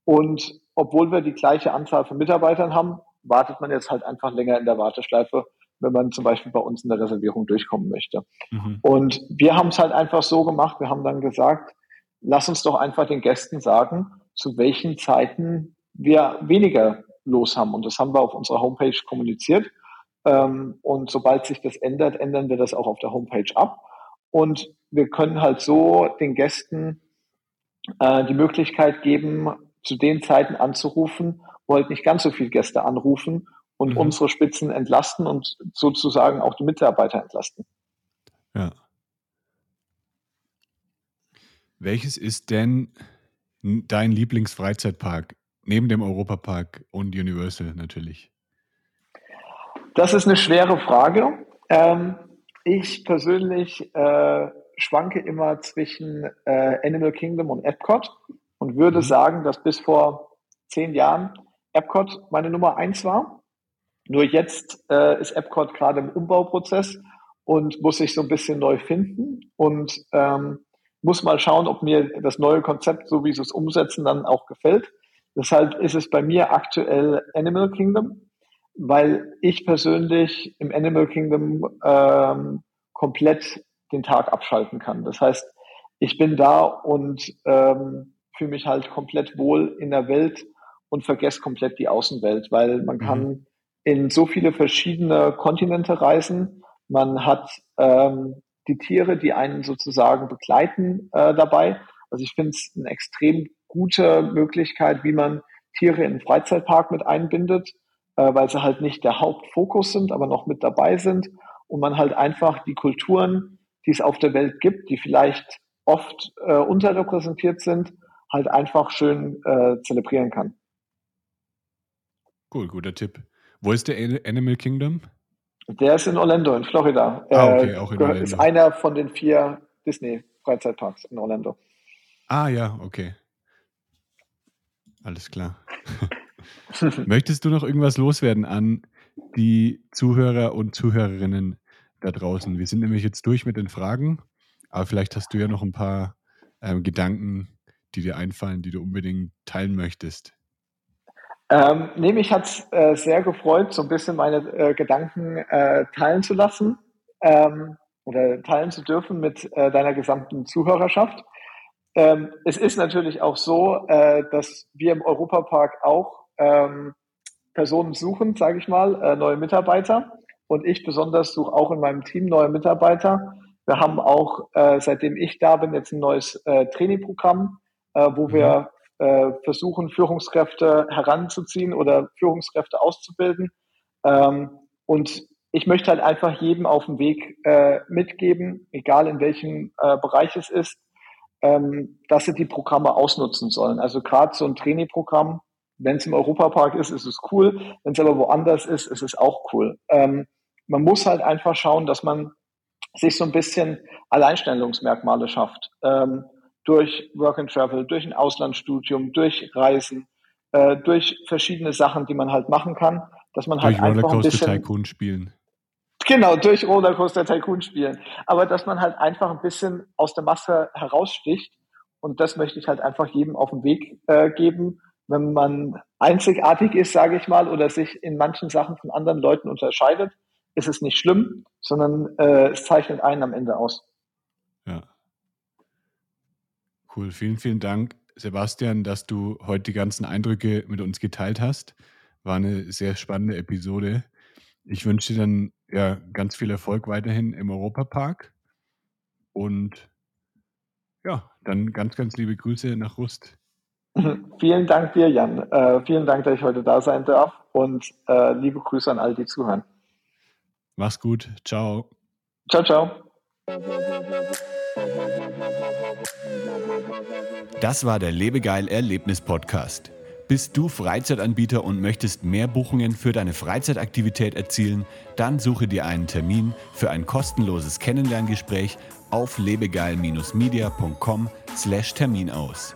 Und obwohl wir die gleiche Anzahl von Mitarbeitern haben, wartet man jetzt halt einfach länger in der Warteschleife, wenn man zum Beispiel bei uns in der Reservierung durchkommen möchte. Mhm. Und wir haben es halt einfach so gemacht, wir haben dann gesagt, lass uns doch einfach den Gästen sagen, zu welchen Zeiten wir weniger los haben. Und das haben wir auf unserer Homepage kommuniziert. Ähm, und sobald sich das ändert, ändern wir das auch auf der Homepage ab. Und wir können halt so den Gästen äh, die Möglichkeit geben, zu den Zeiten anzurufen, wo halt nicht ganz so viele Gäste anrufen und mhm. unsere Spitzen entlasten und sozusagen auch die Mitarbeiter entlasten. Ja. Welches ist denn dein Lieblingsfreizeitpark neben dem Europapark und Universal natürlich? Das ist eine schwere Frage. Ähm, ich persönlich äh, schwanke immer zwischen äh, Animal Kingdom und Epcot und würde mhm. sagen, dass bis vor zehn Jahren Epcot meine Nummer eins war. Nur jetzt äh, ist Epcot gerade im Umbauprozess und muss sich so ein bisschen neu finden und ähm, muss mal schauen, ob mir das neue Konzept, so wie sie es umsetzen, dann auch gefällt. Deshalb ist es bei mir aktuell Animal Kingdom, weil ich persönlich im Animal Kingdom ähm, komplett den Tag abschalten kann. Das heißt, ich bin da und ähm, fühle mich halt komplett wohl in der Welt und vergesse komplett die Außenwelt, weil man kann mhm in so viele verschiedene Kontinente reisen. Man hat ähm, die Tiere, die einen sozusagen begleiten äh, dabei. Also ich finde es eine extrem gute Möglichkeit, wie man Tiere in den Freizeitpark mit einbindet, äh, weil sie halt nicht der Hauptfokus sind, aber noch mit dabei sind und man halt einfach die Kulturen, die es auf der Welt gibt, die vielleicht oft äh, unterrepräsentiert sind, halt einfach schön äh, zelebrieren kann. Cool, guter Tipp. Wo ist der Animal Kingdom? Der ist in Orlando, in Florida. Ah, okay, auch in Orlando. Ist einer von den vier Disney-Freizeitparks in Orlando. Ah, ja, okay. Alles klar. Möchtest du noch irgendwas loswerden an die Zuhörer und Zuhörerinnen da draußen? Wir sind nämlich jetzt durch mit den Fragen, aber vielleicht hast du ja noch ein paar ähm, Gedanken, die dir einfallen, die du unbedingt teilen möchtest. Ähm, nee, mich hat äh, sehr gefreut, so ein bisschen meine äh, Gedanken äh, teilen zu lassen ähm, oder teilen zu dürfen mit äh, deiner gesamten Zuhörerschaft. Ähm, es ist natürlich auch so, äh, dass wir im Europapark auch ähm, Personen suchen, sage ich mal, äh, neue Mitarbeiter. Und ich besonders suche auch in meinem Team neue Mitarbeiter. Wir haben auch, äh, seitdem ich da bin, jetzt ein neues äh, Trainingprogramm, äh, wo mhm. wir äh, versuchen, Führungskräfte heranzuziehen oder Führungskräfte auszubilden. Ähm, und ich möchte halt einfach jedem auf dem Weg äh, mitgeben, egal in welchem äh, Bereich es ist, ähm, dass sie die Programme ausnutzen sollen. Also gerade so ein Trainingprogramm, wenn es im Europapark ist, ist es cool. Wenn es aber woanders ist, ist es auch cool. Ähm, man muss halt einfach schauen, dass man sich so ein bisschen Alleinstellungsmerkmale schafft. Ähm, durch Work and Travel, durch ein Auslandsstudium, durch Reisen, äh, durch verschiedene Sachen, die man halt machen kann, dass man halt durch einfach Rollercoaster ein bisschen Tycoon spielen. Genau, durch Rollercoaster Tycoon spielen. Aber dass man halt einfach ein bisschen aus der Masse heraussticht. Und das möchte ich halt einfach jedem auf den Weg äh, geben. Wenn man einzigartig ist, sage ich mal, oder sich in manchen Sachen von anderen Leuten unterscheidet, ist es nicht schlimm, sondern äh, es zeichnet einen am Ende aus. Ja. Cool, vielen, vielen Dank, Sebastian, dass du heute die ganzen Eindrücke mit uns geteilt hast. War eine sehr spannende Episode. Ich wünsche dir dann ja ganz viel Erfolg weiterhin im Europapark und ja, dann ganz, ganz liebe Grüße nach Rust. Vielen Dank dir, Jan. Äh, vielen Dank, dass ich heute da sein darf und äh, liebe Grüße an all die zuhören. Mach's gut. Ciao. Ciao, ciao. Das war der Lebegeil Erlebnis Podcast. Bist du Freizeitanbieter und möchtest mehr Buchungen für deine Freizeitaktivität erzielen? Dann suche dir einen Termin für ein kostenloses Kennenlerngespräch auf lebegeil-media.com/termin aus.